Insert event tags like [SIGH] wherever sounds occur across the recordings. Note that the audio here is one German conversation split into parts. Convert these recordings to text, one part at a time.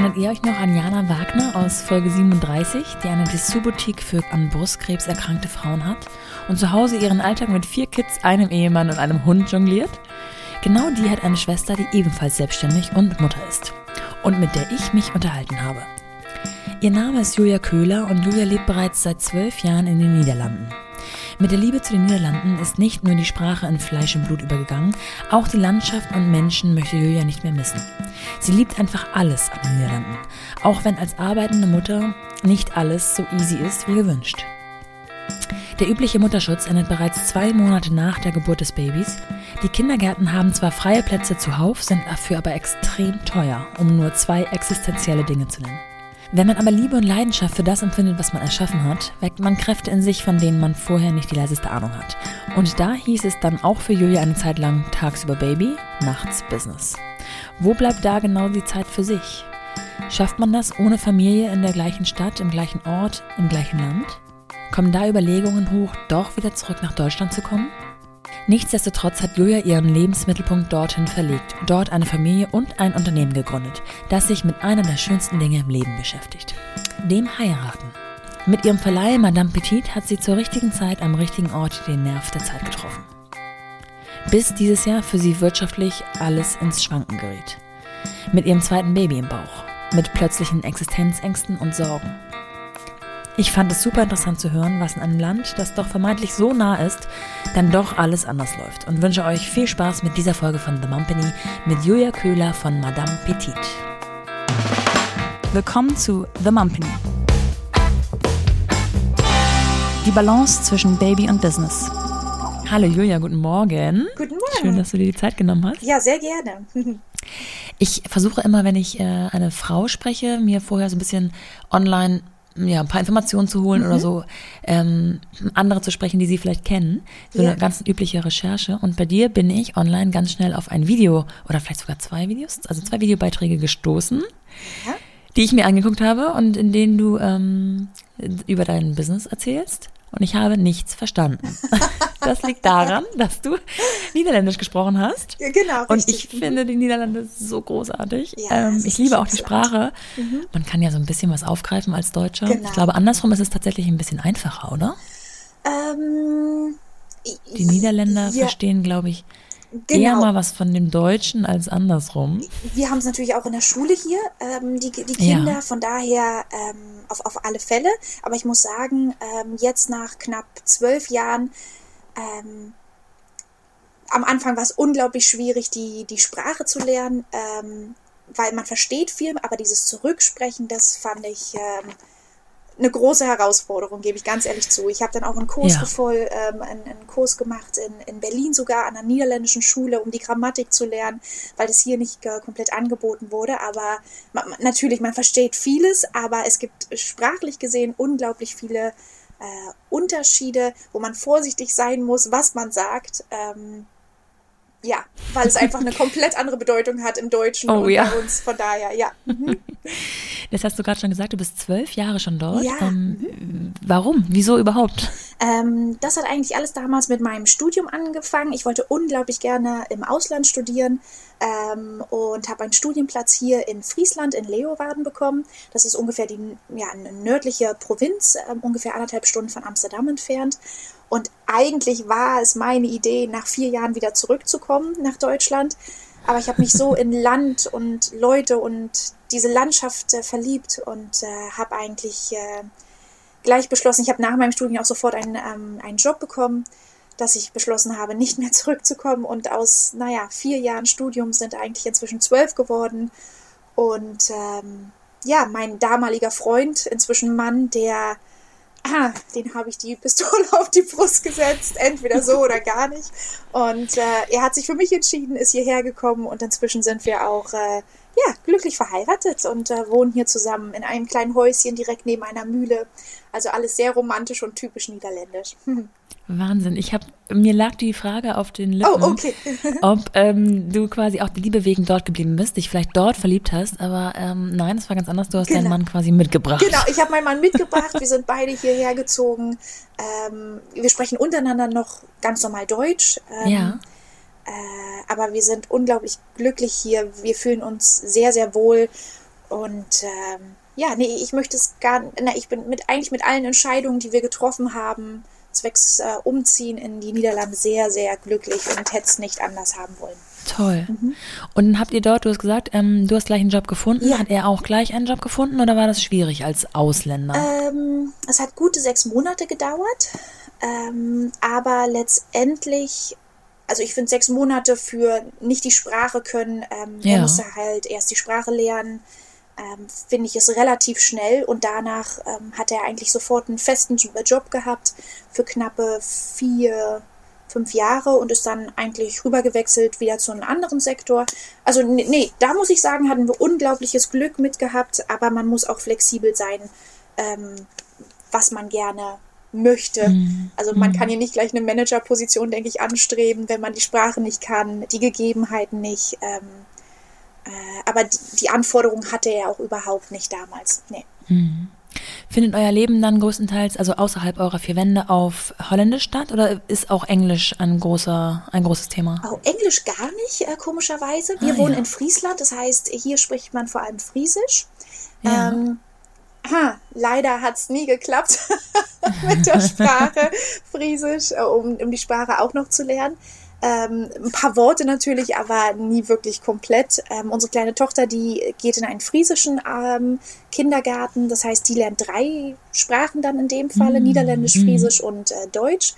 Erinnert ihr euch noch an Jana Wagner aus Folge 37, die eine Dessous-Boutique für an Brustkrebs erkrankte Frauen hat und zu Hause ihren Alltag mit vier Kids, einem Ehemann und einem Hund jongliert? Genau die hat eine Schwester, die ebenfalls selbstständig und Mutter ist und mit der ich mich unterhalten habe. Ihr Name ist Julia Köhler und Julia lebt bereits seit zwölf Jahren in den Niederlanden. Mit der Liebe zu den Niederlanden ist nicht nur die Sprache in Fleisch und Blut übergegangen, auch die Landschaft und Menschen möchte Julia nicht mehr missen. Sie liebt einfach alles an den Niederlanden, auch wenn als arbeitende Mutter nicht alles so easy ist wie gewünscht. Der übliche Mutterschutz endet bereits zwei Monate nach der Geburt des Babys. Die Kindergärten haben zwar freie Plätze zuhauf, sind dafür aber extrem teuer, um nur zwei existenzielle Dinge zu nennen. Wenn man aber Liebe und Leidenschaft für das empfindet, was man erschaffen hat, weckt man Kräfte in sich, von denen man vorher nicht die leiseste Ahnung hat. Und da hieß es dann auch für Julia eine Zeit lang tagsüber Baby, nachts Business. Wo bleibt da genau die Zeit für sich? Schafft man das ohne Familie in der gleichen Stadt, im gleichen Ort, im gleichen Land? Kommen da Überlegungen hoch, doch wieder zurück nach Deutschland zu kommen? Nichtsdestotrotz hat Julia ihren Lebensmittelpunkt dorthin verlegt, dort eine Familie und ein Unternehmen gegründet, das sich mit einer der schönsten Dinge im Leben beschäftigt. Dem Heiraten. Mit ihrem Verleih Madame Petit hat sie zur richtigen Zeit am richtigen Ort den Nerv der Zeit getroffen. Bis dieses Jahr für sie wirtschaftlich alles ins Schwanken geriet. Mit ihrem zweiten Baby im Bauch, mit plötzlichen Existenzängsten und Sorgen, ich fand es super interessant zu hören, was in einem Land, das doch vermeintlich so nah ist, dann doch alles anders läuft und wünsche euch viel Spaß mit dieser Folge von The Mumpany mit Julia Köhler von Madame Petit. Willkommen zu The Mumpany. Die Balance zwischen Baby und Business. Hallo Julia, guten Morgen. Guten Morgen. Schön, dass du dir die Zeit genommen hast. Ja, sehr gerne. Ich versuche immer, wenn ich äh, eine Frau spreche, mir vorher so ein bisschen online ja, ein paar Informationen zu holen mhm. oder so, ähm, andere zu sprechen, die sie vielleicht kennen. So ja. eine ganz übliche Recherche. Und bei dir bin ich online ganz schnell auf ein Video oder vielleicht sogar zwei Videos, also zwei Videobeiträge gestoßen, ja. die ich mir angeguckt habe und in denen du ähm, über dein Business erzählst und ich habe nichts verstanden. [LAUGHS] Das liegt daran, dass du Niederländisch gesprochen hast. Ja, genau. Und ich finde die Niederlande so großartig. Ja, ähm, ich liebe auch die Sprache. Mhm. Man kann ja so ein bisschen was aufgreifen als Deutscher. Genau. Ich glaube, andersrum ist es tatsächlich ein bisschen einfacher, oder? Ähm, die Niederländer ja. verstehen, glaube ich, Genau. Eher mal was von dem Deutschen als andersrum. Wir haben es natürlich auch in der Schule hier, ähm, die, die Kinder, ja. von daher ähm, auf, auf alle Fälle. Aber ich muss sagen, ähm, jetzt nach knapp zwölf Jahren, ähm, am Anfang war es unglaublich schwierig, die, die Sprache zu lernen, ähm, weil man versteht viel, aber dieses Zurücksprechen, das fand ich ähm, eine große Herausforderung, gebe ich ganz ehrlich zu. Ich habe dann auch einen Kurs ja. voll, ähm, einen, einen, Kurs gemacht in, in Berlin sogar an einer niederländischen Schule, um die Grammatik zu lernen, weil das hier nicht äh, komplett angeboten wurde. Aber man, natürlich, man versteht vieles, aber es gibt sprachlich gesehen unglaublich viele äh, Unterschiede, wo man vorsichtig sein muss, was man sagt. Ähm, ja, weil es einfach eine komplett andere Bedeutung hat im Deutschen oh, und ja. bei uns. Von daher, ja. Mhm. [LAUGHS] Das hast du gerade schon gesagt, du bist zwölf Jahre schon dort. Ja. Ähm, mhm. Warum? Wieso überhaupt? Ähm, das hat eigentlich alles damals mit meinem Studium angefangen. Ich wollte unglaublich gerne im Ausland studieren ähm, und habe einen Studienplatz hier in Friesland, in Leeuwarden bekommen. Das ist ungefähr die ja, eine nördliche Provinz, äh, ungefähr anderthalb Stunden von Amsterdam entfernt. Und eigentlich war es meine Idee, nach vier Jahren wieder zurückzukommen nach Deutschland. Aber ich habe mich so in [LAUGHS] Land und Leute und diese Landschaft äh, verliebt und äh, habe eigentlich äh, gleich beschlossen, ich habe nach meinem Studium auch sofort einen, ähm, einen Job bekommen, dass ich beschlossen habe, nicht mehr [LAUGHS] zurückzukommen. Und aus, naja, vier Jahren Studium sind eigentlich inzwischen zwölf geworden. Und ähm, ja, mein damaliger Freund, inzwischen Mann, der ah, den habe ich die Pistole [LAUGHS] auf die Brust gesetzt, entweder so oder gar nicht. Und äh, er hat sich für mich entschieden, ist hierher gekommen und inzwischen sind wir auch äh, ja, glücklich verheiratet und äh, wohnen hier zusammen in einem kleinen Häuschen direkt neben einer Mühle. Also alles sehr romantisch und typisch niederländisch. [LAUGHS] Wahnsinn. Ich habe mir lag die Frage auf den Lippen, oh, okay. [LAUGHS] ob ähm, du quasi auch die Liebe wegen dort geblieben bist, dich vielleicht dort verliebt hast, aber ähm, nein, es war ganz anders. Du hast genau. deinen Mann quasi mitgebracht. Genau, ich habe meinen Mann mitgebracht. wir sind beide hierher gezogen. Ähm, wir sprechen untereinander noch ganz normal Deutsch. Ähm, ja. Äh, aber wir sind unglaublich glücklich hier. Wir fühlen uns sehr, sehr wohl Und ähm, ja, nee, ich möchte es gar na, ich bin mit eigentlich mit allen Entscheidungen, die wir getroffen haben, zwecks äh, Umziehen in die Niederlande sehr, sehr glücklich und hätte es nicht anders haben wollen. Toll. Mhm. Und habt ihr dort, du hast gesagt, ähm, du hast gleich einen Job gefunden. Ja. Hat er auch gleich einen Job gefunden oder war das schwierig als Ausländer? Ähm, es hat gute sechs Monate gedauert, ähm, aber letztendlich also ich finde sechs Monate für nicht die Sprache können, ähm, ja. er musste halt erst die Sprache lernen, ähm, finde ich es relativ schnell und danach ähm, hat er eigentlich sofort einen festen Job gehabt für knappe vier, fünf Jahre und ist dann eigentlich rübergewechselt wieder zu einem anderen Sektor. Also nee, da muss ich sagen, hatten wir unglaubliches Glück mit gehabt, aber man muss auch flexibel sein, ähm, was man gerne möchte. Mhm. Also man mhm. kann hier nicht gleich eine Managerposition, denke ich, anstreben, wenn man die Sprache nicht kann, die Gegebenheiten nicht. Ähm, äh, aber die, die Anforderungen hatte er auch überhaupt nicht damals. Nee. Mhm. Findet euer Leben dann größtenteils, also außerhalb eurer vier Wände, auf Holländisch statt oder ist auch Englisch ein, großer, ein großes Thema? Oh, Englisch gar nicht, äh, komischerweise. Wir ah, wohnen ja. in Friesland, das heißt, hier spricht man vor allem Friesisch. Ja. Ähm, ha, leider hat es nie geklappt [LAUGHS] mit der Sprache Friesisch, äh, um, um die Sprache auch noch zu lernen. Ähm, ein paar Worte natürlich, aber nie wirklich komplett. Ähm, unsere kleine Tochter, die geht in einen friesischen ähm, Kindergarten. Das heißt, die lernt drei Sprachen dann in dem Falle: mm. Niederländisch, mm. Friesisch und äh, Deutsch.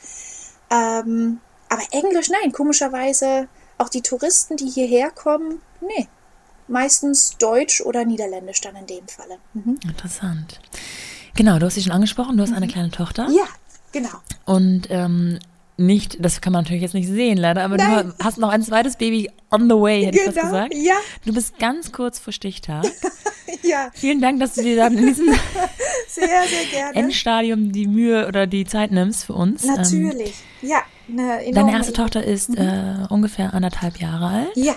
Ähm, aber Englisch, nein, komischerweise auch die Touristen, die hierher kommen, nee, meistens Deutsch oder Niederländisch dann in dem Falle. Mhm. Interessant. Genau, du hast sie schon angesprochen, du hast mhm. eine kleine Tochter. Ja, genau. Und ähm, nicht, das kann man natürlich jetzt nicht sehen, leider, aber Nein. du hast noch ein zweites Baby on the way, hätte genau, ich fast genau, gesagt. Ja. Du bist ganz kurz vor Stichtag. [LAUGHS] ja. Vielen Dank, dass du dir dann in diesem [LAUGHS] sehr, sehr gerne. Endstadium die Mühe oder die Zeit nimmst für uns. Natürlich, ähm, ja. Deine erste Tochter ist mhm. äh, ungefähr anderthalb Jahre alt. Ja.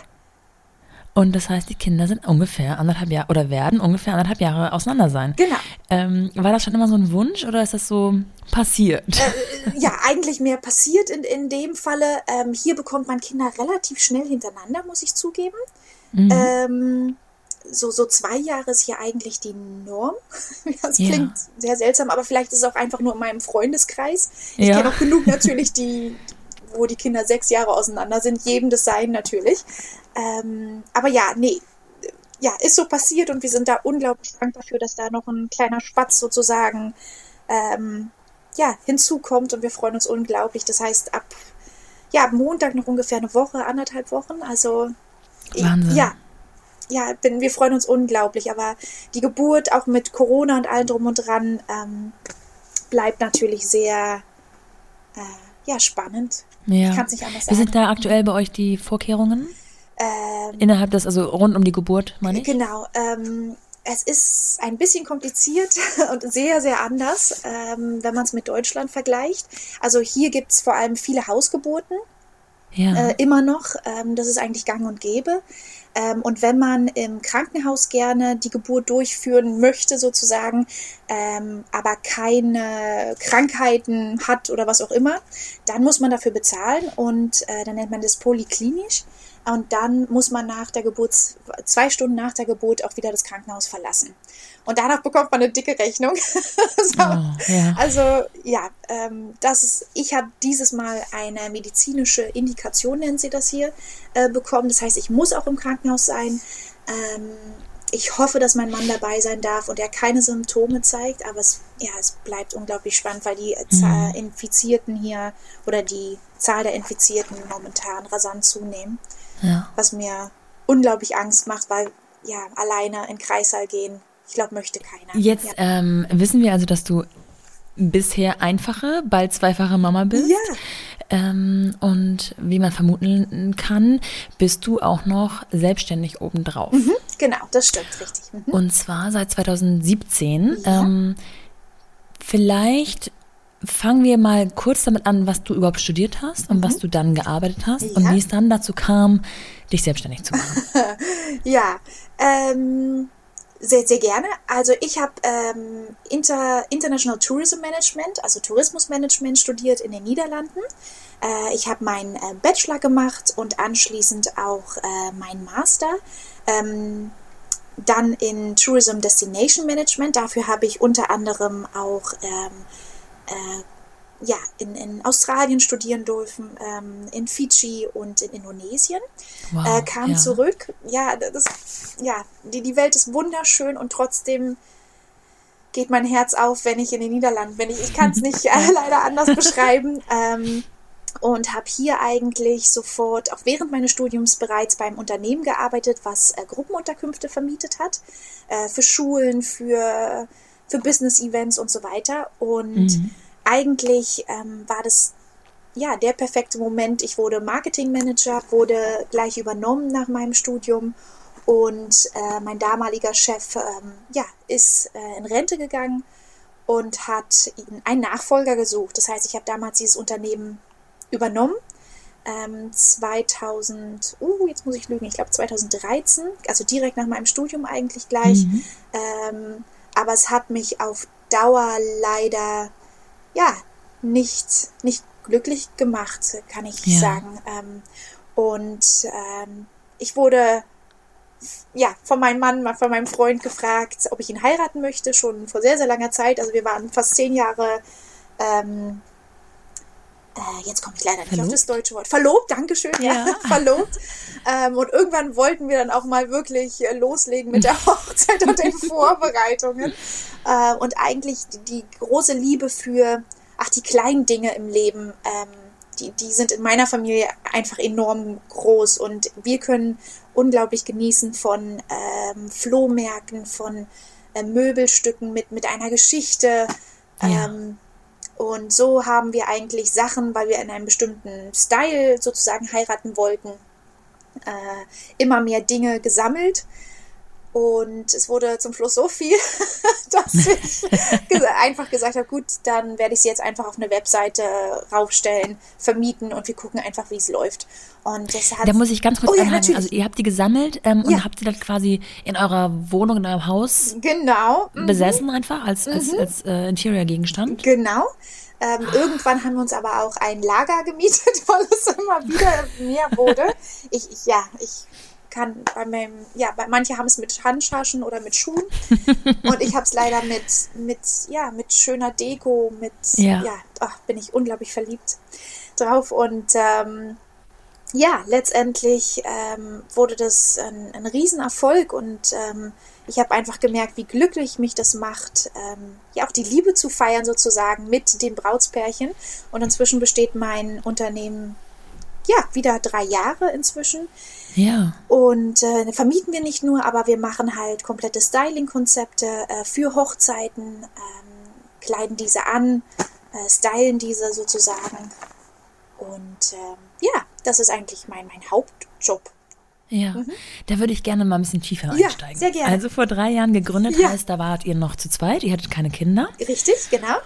Und das heißt, die Kinder sind ungefähr anderthalb Jahre oder werden ungefähr anderthalb Jahre auseinander sein. Genau. Ähm, war das schon immer so ein Wunsch oder ist das so passiert? Äh, ja, eigentlich mehr passiert in, in dem Falle. Ähm, hier bekommt man Kinder relativ schnell hintereinander, muss ich zugeben. Mhm. Ähm, so, so zwei Jahre ist hier eigentlich die Norm. [LAUGHS] Das ja. klingt sehr seltsam, aber vielleicht ist es auch einfach nur in meinem Freundeskreis. Ich ja. kenne auch genug natürlich, die, wo die Kinder sechs Jahre auseinander sind, jedem das sein natürlich. Ähm, aber ja, nee, ja, ist so passiert und wir sind da unglaublich dankbar dafür, dass da noch ein kleiner Spatz sozusagen ähm, ja, hinzukommt und wir freuen uns unglaublich. Das heißt, ab, ja, ab Montag noch ungefähr eine Woche, anderthalb Wochen. Also Wahnsinn. ja, ja, bin, wir freuen uns unglaublich. Aber die Geburt, auch mit Corona und allem drum und dran, ähm, bleibt natürlich sehr äh, ja, spannend. Ja. Ich kann es nicht anders sagen. Wie sind da aktuell bei euch die Vorkehrungen? Ähm, Innerhalb des, also rund um die Geburt, meine ich? Genau. Ähm, es ist ein bisschen kompliziert [LAUGHS] und sehr, sehr anders, ähm, wenn man es mit Deutschland vergleicht. Also hier gibt es vor allem viele Hausgeburten. Ja. Äh, immer noch. Ähm, das ist eigentlich gang und gäbe. Ähm, und wenn man im Krankenhaus gerne die Geburt durchführen möchte, sozusagen, ähm, aber keine Krankheiten hat oder was auch immer, dann muss man dafür bezahlen und äh, dann nennt man das polyklinisch. Und dann muss man nach der Geburt, zwei Stunden nach der Geburt auch wieder das Krankenhaus verlassen. Und danach bekommt man eine dicke Rechnung. [LAUGHS] so. oh, ja. Also ja, ähm, das ist, ich habe dieses Mal eine medizinische Indikation, nennen sie das hier, äh, bekommen. Das heißt, ich muss auch im Krankenhaus sein. Ähm, ich hoffe, dass mein Mann dabei sein darf und er keine Symptome zeigt, aber es, ja, es bleibt unglaublich spannend, weil die mhm. Infizierten hier oder die Zahl der Infizierten momentan rasant zunehmen. Ja. Was mir unglaublich Angst macht, weil ja, alleine in Kreissaal gehen, ich glaube, möchte keiner. Jetzt ja. ähm, wissen wir also, dass du bisher einfache, bald zweifache Mama bist. Ja. Ähm, und wie man vermuten kann, bist du auch noch selbstständig obendrauf. Mhm, genau, das stimmt, richtig. Mhm. Und zwar seit 2017. Ja. Ähm, vielleicht fangen wir mal kurz damit an, was du überhaupt studiert hast und mhm. was du dann gearbeitet hast ja. und wie es dann dazu kam, dich selbstständig zu machen. [LAUGHS] ja, ähm, sehr, sehr gerne. Also ich habe ähm, Inter, International Tourism Management, also Tourismusmanagement studiert in den Niederlanden. Äh, ich habe meinen äh, Bachelor gemacht und anschließend auch äh, meinen Master. Ähm, dann in Tourism Destination Management. Dafür habe ich unter anderem auch ähm, äh, ja, in, in Australien studieren dürfen, ähm, in Fidschi und in Indonesien. Wow, äh, kam ja. zurück. Ja, das, ja die, die Welt ist wunderschön und trotzdem geht mein Herz auf, wenn ich in den Niederlanden bin. Ich, ich kann es nicht [LAUGHS] äh, leider anders beschreiben. Ähm, und habe hier eigentlich sofort, auch während meines Studiums, bereits beim Unternehmen gearbeitet, was äh, Gruppenunterkünfte vermietet hat, äh, für Schulen, für, für Business-Events und so weiter. Und mhm. Eigentlich ähm, war das ja der perfekte Moment. Ich wurde Marketingmanager, wurde gleich übernommen nach meinem Studium und äh, mein damaliger Chef ähm, ja, ist äh, in Rente gegangen und hat einen Nachfolger gesucht. Das heißt, ich habe damals dieses Unternehmen übernommen. Ähm, 2000, uh, jetzt muss ich lügen, ich glaube 2013, also direkt nach meinem Studium eigentlich gleich. Mhm. Ähm, aber es hat mich auf Dauer leider, ja, nicht, nicht glücklich gemacht, kann ich ja. sagen. Ähm, und ähm, ich wurde ja, von meinem Mann, von meinem Freund gefragt, ob ich ihn heiraten möchte, schon vor sehr, sehr langer Zeit. Also wir waren fast zehn Jahre, ähm, äh, jetzt komme ich leider nicht verlobt? auf das deutsche Wort, verlobt, Dankeschön, ja, ja [LAUGHS] verlobt. Ähm, und irgendwann wollten wir dann auch mal wirklich äh, loslegen mit der [LAUGHS] Hochzeit und den Vorbereitungen. Äh, und eigentlich die, die, große Liebe für, ach, die kleinen Dinge im Leben, ähm, die, die sind in meiner Familie einfach enorm groß und wir können unglaublich genießen von ähm, Flohmärkten, von äh, Möbelstücken mit, mit einer Geschichte. Ja. Ähm, und so haben wir eigentlich Sachen, weil wir in einem bestimmten Style sozusagen heiraten wollten, äh, immer mehr Dinge gesammelt und es wurde zum Schluss so viel, [LAUGHS] dass ich einfach gesagt habe, gut, dann werde ich sie jetzt einfach auf eine Webseite raufstellen, vermieten und wir gucken einfach, wie es läuft. Und das hat da muss ich ganz kurz oh, ja. Also ihr habt die gesammelt ähm, ja. und habt sie dann quasi in eurer Wohnung, in eurem Haus genau. Mhm. besessen einfach als, als, mhm. als äh, Interior-Gegenstand? Genau. Ähm, irgendwann haben wir uns aber auch ein Lager [LAUGHS] gemietet, weil es immer wieder mehr wurde. Ich, ich ja, ich kann bei meinem, ja, bei, manche haben es mit Handtaschen oder mit Schuhen [LAUGHS] und ich habe es leider mit, mit, ja, mit schöner Deko, mit, ja, ja ach, bin ich unglaublich verliebt drauf und ähm, ja, letztendlich ähm, wurde das ein, ein Riesenerfolg und ähm, ich habe einfach gemerkt, wie glücklich mich das macht, ähm, ja auch die Liebe zu feiern sozusagen mit den Brautspärchen. Und inzwischen besteht mein Unternehmen ja wieder drei Jahre inzwischen. Ja. Und äh, vermieten wir nicht nur, aber wir machen halt komplette Styling-Konzepte äh, für Hochzeiten, ähm, kleiden diese an, äh, stylen diese sozusagen. Und ähm, ja, das ist eigentlich mein, mein Hauptjob. Ja, mhm. da würde ich gerne mal ein bisschen tiefer ja, einsteigen. Sehr gerne. Also vor drei Jahren gegründet ja. heißt, da wart ihr noch zu zweit, ihr hattet keine Kinder. Richtig, genau.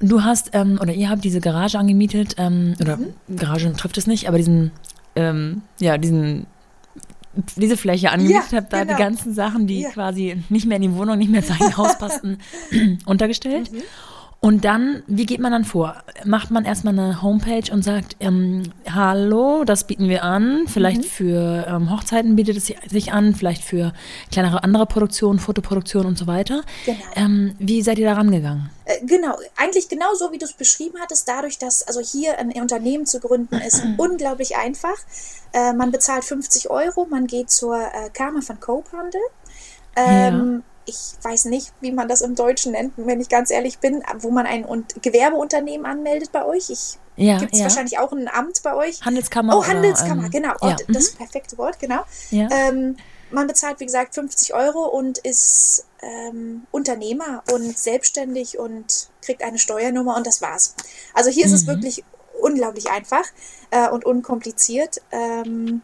Und du hast, ähm, oder ihr habt diese Garage angemietet, ähm, oder mhm. Garage trifft es nicht, aber diesen, ähm, ja, diesen diese Fläche angemietet ja, habt, da genau. die ganzen Sachen, die ja. quasi nicht mehr in die Wohnung, nicht mehr zu Haus [LAUGHS] passten, [CLEARS THROAT] untergestellt. Mhm. Und dann, wie geht man dann vor? Macht man erstmal eine Homepage und sagt, ähm, hallo, das bieten wir an. Vielleicht mhm. für ähm, Hochzeiten bietet es sich an, vielleicht für kleinere andere Produktionen, Fotoproduktionen und so weiter. Genau. Ähm, wie seid ihr da rangegangen? Äh, genau, eigentlich genau so, wie du es beschrieben hattest. Dadurch, dass also hier ein Unternehmen zu gründen, ist [CLEARS THROAT] unglaublich einfach. Äh, man bezahlt 50 Euro, man geht zur äh, Kammer von Coophandel. Ähm, ja ich weiß nicht, wie man das im Deutschen nennt, wenn ich ganz ehrlich bin, wo man ein Gewerbeunternehmen anmeldet bei euch. Ich ja, gibt es ja. wahrscheinlich auch ein Amt bei euch. Handelskammer. Oh, Handelskammer, oder, ähm, genau. Ja. Das mhm. perfekte Wort, genau. Ja. Ähm, man bezahlt, wie gesagt, 50 Euro und ist ähm, Unternehmer und selbstständig und kriegt eine Steuernummer und das war's. Also hier mhm. ist es mhm. wirklich unglaublich einfach äh, und unkompliziert. Ähm,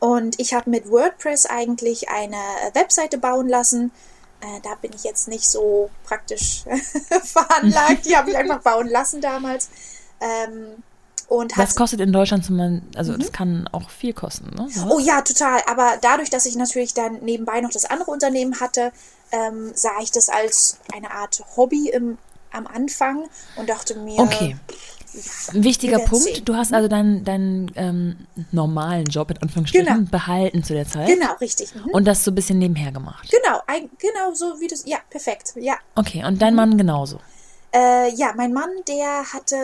und ich habe mit WordPress eigentlich eine Webseite bauen lassen, äh, da bin ich jetzt nicht so praktisch [LAUGHS] veranlagt. Die habe ich einfach [LAUGHS] bauen lassen damals. Ähm, und Was kostet in Deutschland zum also mhm. das kann auch viel kosten, ne? Was? Oh ja, total. Aber dadurch, dass ich natürlich dann nebenbei noch das andere Unternehmen hatte, ähm, sah ich das als eine Art Hobby im, am Anfang und dachte mir, okay. Ein wichtiger Punkt, du hast also deinen, deinen ähm, normalen Job in Anführungsstrichen Genau. behalten zu der Zeit Genau, richtig. Mhm. und das so ein bisschen nebenher gemacht. Genau, ein, genau so wie das. Ja, perfekt. Ja. Okay, und dein Mann genauso. Äh, ja, mein Mann, der hatte,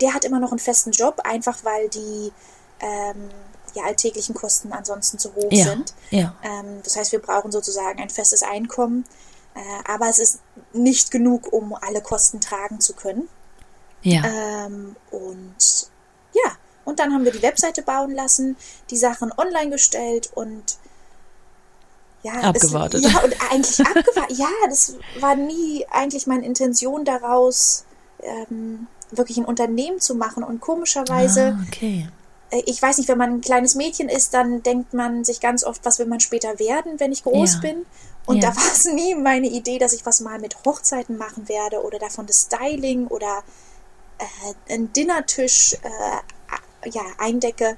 der hat immer noch einen festen Job, einfach weil die ähm, ja, alltäglichen Kosten ansonsten zu hoch Ja, sind. ja. Ähm, das heißt, wir brauchen sozusagen ein festes Einkommen, äh, aber es ist nicht genug, um alle Kosten tragen zu können. Ja. Ähm, und ja, und dann haben wir die Webseite bauen lassen, die Sachen online gestellt und ja, Abgewartet. Es, ja, und eigentlich abgewartet. Ja, das war nie eigentlich meine Intention daraus, ähm, wirklich ein Unternehmen zu machen. Und komischerweise, ah, okay. äh, ich weiß nicht, wenn man ein kleines Mädchen ist, dann denkt man sich ganz oft, was will man später werden, wenn ich groß Ja. bin. Und Ja. da war es [LAUGHS] nie meine Idee, dass ich was mal mit Hochzeiten machen werde oder davon das Styling oder äh, einen Dinnertisch äh, ja, eindecke.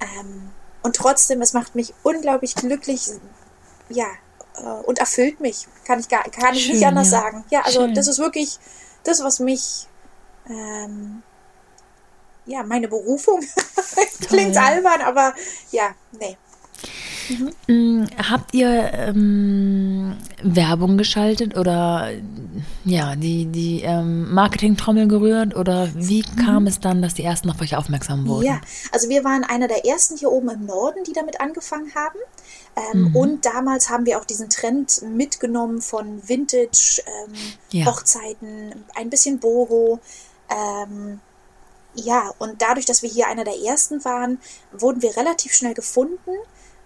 Ähm, und trotzdem, es macht mich unglaublich glücklich, ja, äh, und erfüllt mich. Kann ich gar, kann ich Schön, nicht anders ja. sagen. Ja, also Schön. das ist wirklich das, was mich, ähm, ja, meine Berufung. [LAUGHS] Klingt albern, aber ja, nee. Mm, Habt ihr ähm, Werbung geschaltet oder ja, die, die ähm, Marketing-Trommel gerührt oder wie kam es dann, dass die ersten auf euch aufmerksam wurden? Ja, also wir waren einer der ersten hier oben im Norden, die damit angefangen haben. Ähm, Und damals haben wir auch diesen Trend mitgenommen von Vintage, ähm, Ja. Hochzeiten, ein bisschen Boho. Ähm, ja, und dadurch, dass wir hier einer der ersten waren, wurden wir relativ schnell gefunden.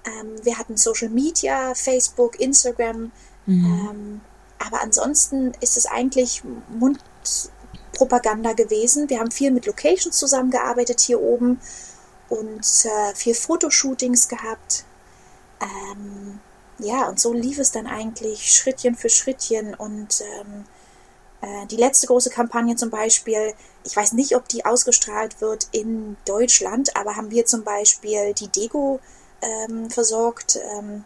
Ähm, wir hatten Social Media, Facebook, Instagram. Ähm, aber ansonsten ist es eigentlich Mundpropaganda gewesen. Wir haben viel mit Locations zusammengearbeitet hier oben und äh, viel Fotoshootings gehabt. Ähm, ja, und so lief es dann eigentlich Schrittchen für Schrittchen und ähm, äh, die letzte große Kampagne zum Beispiel, ich weiß nicht, ob die ausgestrahlt wird in Deutschland, aber haben wir zum Beispiel die Deko ähm, versorgt. Ähm,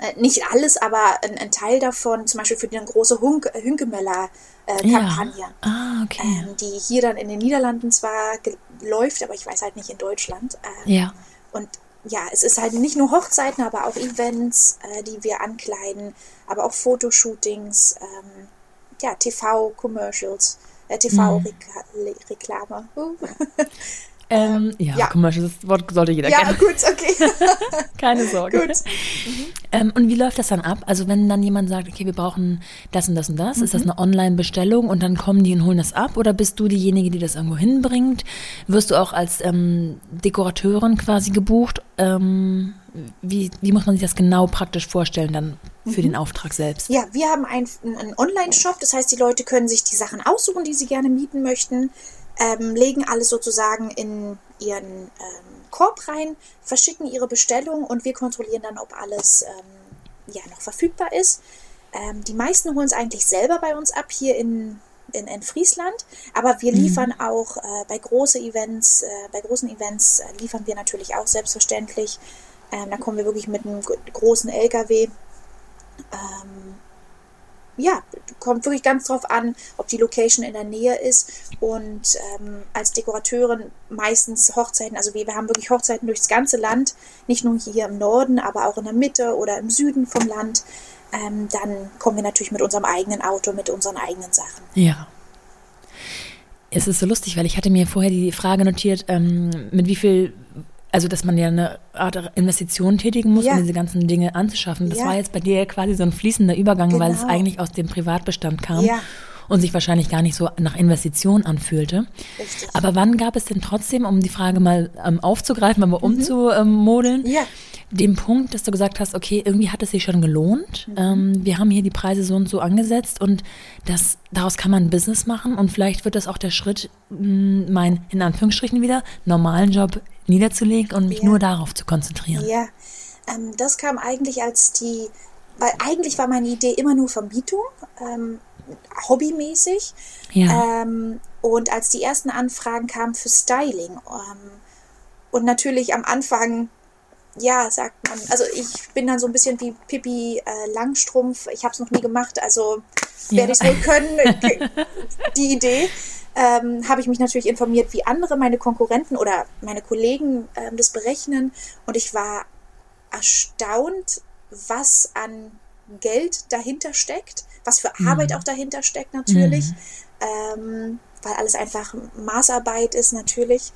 äh, nicht alles, aber ein, ein Teil davon, zum Beispiel für die große Hunk Hünkemöller-Kampagne, Ja. Ah, okay. ähm, die hier dann in den Niederlanden zwar läuft, aber ich weiß halt nicht in Deutschland. Ähm, ja. und ja, es ist halt nicht nur Hochzeiten, aber auch Events, äh, die wir ankleiden, aber auch Fotoshootings, ähm, ja, TV-Commercials, äh, TV-Reklame. Uh. [LAUGHS] [LAUGHS] Ähm, ja, ja. Commercial, das Wort sollte jeder ja, kennen. gut, okay. [LAUGHS] Keine Sorge. gut. Ähm, und wie läuft das dann ab? Also wenn dann jemand sagt, okay, wir brauchen das und das und das, ist das Mhm. eine Online-Bestellung und dann kommen die und holen das ab? Oder bist du diejenige, die das irgendwo hinbringt? Wirst du auch als ähm, Dekorateurin quasi gebucht? Ähm, wie, wie muss man sich das genau praktisch vorstellen dann für Mhm. den Auftrag selbst? Ja, wir haben ein- einen Online-Shop, das heißt, die Leute können sich die Sachen aussuchen, die sie gerne mieten möchten, ähm, legen alles sozusagen in ihren ähm, Korb rein, verschicken ihre Bestellung und wir kontrollieren dann, ob alles ähm, ja, noch verfügbar ist. Ähm, die meisten holen es eigentlich selber bei uns ab hier in, in, in Friesland, aber wir liefern auch äh, bei große Events, äh, bei großen Events äh, liefern wir natürlich auch selbstverständlich. Ähm, da kommen wir wirklich mit einem gro- großen LKW ähm, ja, kommt wirklich ganz drauf an, ob die Location in der Nähe ist. Und ähm, als Dekorateurin meistens Hochzeiten, also wir, wir haben wirklich Hochzeiten durchs ganze Land, nicht nur hier im Norden, aber auch in der Mitte oder im Süden vom Land. Ähm, dann kommen wir natürlich mit unserem eigenen Auto, mit unseren eigenen Sachen. Ja. Es ist so lustig, weil ich hatte mir vorher die Frage notiert, ähm, mit wie viel, also dass man ja eine Art Investition tätigen muss, Ja. um diese ganzen Dinge anzuschaffen. Das Ja. war jetzt bei dir quasi so ein fließender Übergang, weil es Genau. eigentlich aus dem Privatbestand kam Ja. und sich wahrscheinlich gar nicht so nach Investition anfühlte. Richtig. Aber wann gab es denn trotzdem, um die Frage mal ähm, aufzugreifen, mal umzumodeln, Mhm. Ja. den Punkt, dass du gesagt hast, okay, irgendwie hat es sich schon gelohnt. Mhm. Ähm, wir haben hier die Preise so und so angesetzt und das, daraus kann man ein Business machen und vielleicht wird das auch der Schritt, mh, mein, in Anführungsstrichen wieder, normalen Job niederzulegen und mich Ja. nur darauf zu konzentrieren. Ja, ähm, das kam eigentlich als die, weil eigentlich war meine Idee immer nur Vermietung, ähm, hobbymäßig. Ja. Ähm, und als die ersten Anfragen kamen für Styling ähm, und natürlich am Anfang, ja, sagt man, also ich bin dann so ein bisschen wie Pippi äh, Langstrumpf, ich habe es noch nie gemacht, also Ja. werde ich es wohl können, [LAUGHS] die Idee. Ähm, habe ich mich natürlich informiert, wie andere meine Konkurrenten oder meine Kollegen ähm, das berechnen. Und ich war erstaunt, was an Geld dahinter steckt, was für mhm. Arbeit auch dahinter steckt natürlich, mhm. ähm, weil alles einfach Maßarbeit ist natürlich.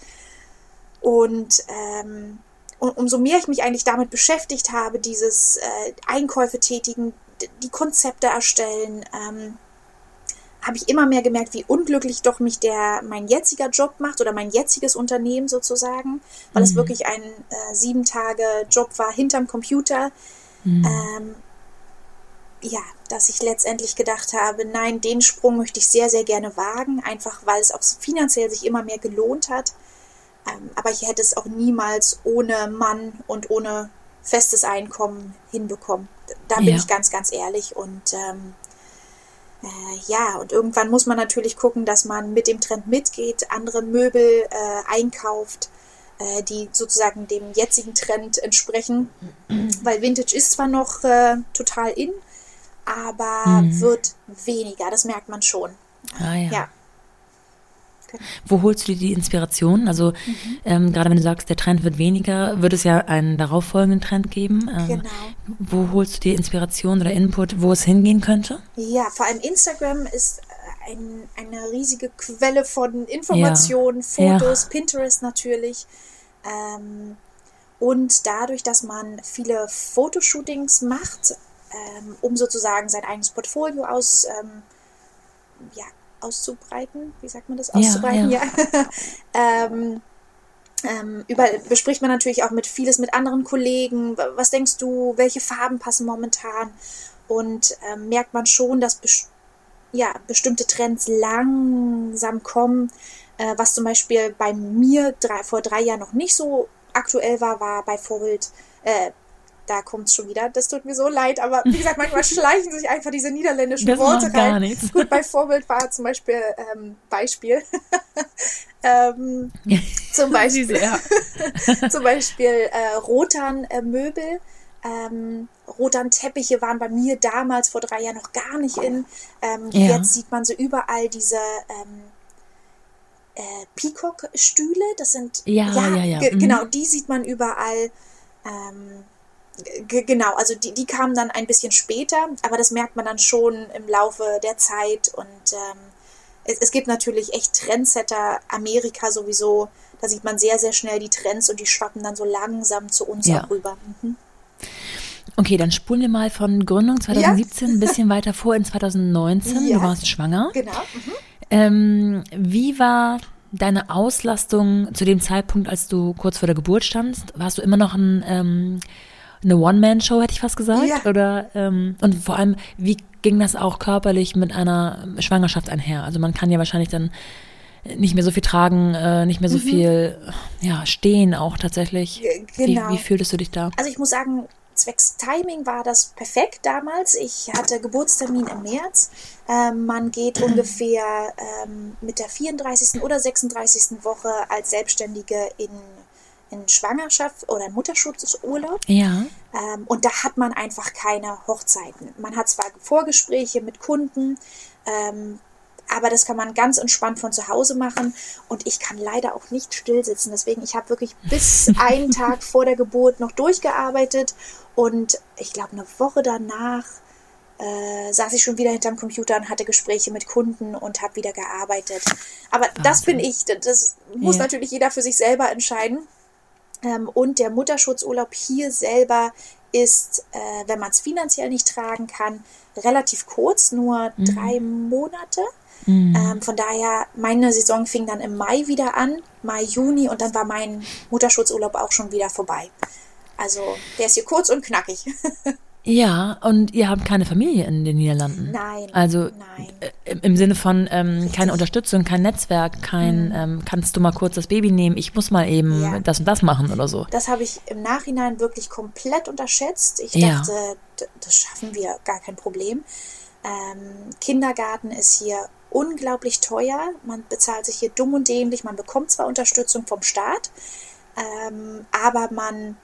Und, ähm, und umso mehr ich mich eigentlich damit beschäftigt habe, dieses äh, Einkäufe tätigen, die Konzepte erstellen, ähm, habe ich immer mehr gemerkt, wie unglücklich doch mich der mein jetziger Job macht oder mein jetziges Unternehmen sozusagen, weil mhm. es wirklich ein äh, sieben Tage Job war hinterm Computer. Mhm. Ähm, ja, dass ich letztendlich gedacht habe, nein, den Sprung möchte ich sehr, sehr gerne wagen, einfach weil es auch finanziell sich immer mehr gelohnt hat. Ähm, aber ich hätte es auch niemals ohne Mann und ohne festes Einkommen hinbekommen. Da bin ja. ich ganz, ganz ehrlich. Und ähm, äh, ja, und irgendwann muss man natürlich gucken, dass man mit dem Trend mitgeht, andere Möbel äh, einkauft, äh, die sozusagen dem jetzigen Trend entsprechen. Weil Vintage ist zwar noch äh, total in, aber mhm. wird weniger, das merkt man schon. Ah, ja. ja. Wo holst du dir die Inspiration? Also mhm. ähm, gerade wenn du sagst, der Trend wird weniger, wird es ja einen darauffolgenden Trend geben. Ähm, genau. Wo holst du dir Inspiration oder Input, wo es hingehen könnte? Ja, vor allem Instagram ist äh, ein, eine riesige Quelle von Informationen, ja. Fotos, ja. Pinterest natürlich. Ähm, und dadurch, dass man viele Fotoshootings macht, ähm, um sozusagen sein eigenes Portfolio aus, ähm, ja, auszubreiten. Wie sagt man das? Auszubreiten, ja. ja. [LAUGHS] ähm, ähm, über, bespricht man natürlich auch mit vieles mit anderen Kollegen. Was denkst du, welche Farben passen momentan? Und ähm, merkt man schon, dass bes ja, bestimmte Trends langsam kommen. Äh, was zum Beispiel bei mir drei, vor drei Jahren noch nicht so aktuell war, war bei Vorbild äh, da kommt es schon wieder. Das tut mir so leid, aber wie gesagt, manchmal [LAUGHS] schleichen sich einfach diese niederländischen das Worte rein. Gar nichts. Gut, bei Vorbild war zum Beispiel ähm, Beispiel. [LAUGHS] ähm, [LAUGHS] zum Beispiel, ja. zum Beispiel äh, Rotan äh, Möbel. Ähm, Rotan Teppiche waren bei mir damals vor drei Jahren noch gar nicht in. Ähm, ja. Jetzt sieht man so überall diese ähm, äh, Peacock-Stühle. Das sind ja, ja, ja, ja. Mhm. genau, die sieht man überall. Ähm, genau, also die, die kamen dann ein bisschen später, aber das merkt man dann schon im Laufe der Zeit und ähm, es, es, gibt natürlich echt Trendsetter, Amerika sowieso, da sieht man sehr, sehr schnell die Trends und die schwappen dann so langsam zu uns ja. auch rüber. Mhm. Okay, dann spulen wir mal von Gründung 2017 ja. ein bisschen weiter vor in 2019. Ja. Du warst schwanger. Genau. Mhm. Ähm, wie war deine Auslastung zu dem Zeitpunkt, als du kurz vor der Geburt standst? Warst du immer noch ein ähm, eine One-Man-Show, hätte ich fast gesagt. Ja. Oder ähm, und vor allem, wie ging das auch körperlich mit einer Schwangerschaft einher? Also man kann ja wahrscheinlich dann nicht mehr so viel tragen, äh, nicht mehr so mhm. viel ja, stehen auch tatsächlich. Genau. Wie, wie fühltest du dich da? Also ich muss sagen, zwecks Timing war das perfekt damals. Ich hatte Geburtstermin im März. Ähm, man geht [CLEARS THROAT] ungefähr ähm, mit der 34. oder 36. Woche als Selbstständige in in Schwangerschaft oder Mutterschutzurlaub. Ja. Ähm, und da hat man einfach keine Hochzeiten. Man hat zwar Vorgespräche mit Kunden, ähm, aber das kann man ganz entspannt von zu Hause machen. Und ich kann leider auch nicht still sitzen. Deswegen, ich habe wirklich bis [LAUGHS] einen Tag vor der Geburt noch durchgearbeitet. Und ich glaube, eine Woche danach äh, saß ich schon wieder hinterm Computer und hatte Gespräche mit Kunden und habe wieder gearbeitet. Aber Wahnsinn. das bin ich. Das muss ja. natürlich jeder für sich selber entscheiden. Ähm, und der Mutterschutzurlaub hier selber ist, äh, wenn man es finanziell nicht tragen kann, relativ kurz, nur mhm. drei Monate. Mhm. Ähm, von daher, meine Saison fing dann im Mai wieder an, Mai, Juni, und dann war mein Mutterschutzurlaub auch schon wieder vorbei. Also, der ist hier kurz und knackig. [LAUGHS] Ja, und ihr habt keine Familie in den Niederlanden. Nein. Also nein. Äh, im Sinne von ähm, keine Unterstützung, kein Netzwerk, kein, mhm. ähm, kannst du mal kurz das Baby nehmen, ich muss mal eben ja. das und das machen oder so. Das habe ich im Nachhinein wirklich komplett unterschätzt. Ich ja. dachte, das schaffen wir, gar kein Problem. Ähm, Kindergarten ist hier unglaublich teuer. Man bezahlt sich hier dumm und dämlich. Man bekommt zwar Unterstützung vom Staat, ähm, aber man,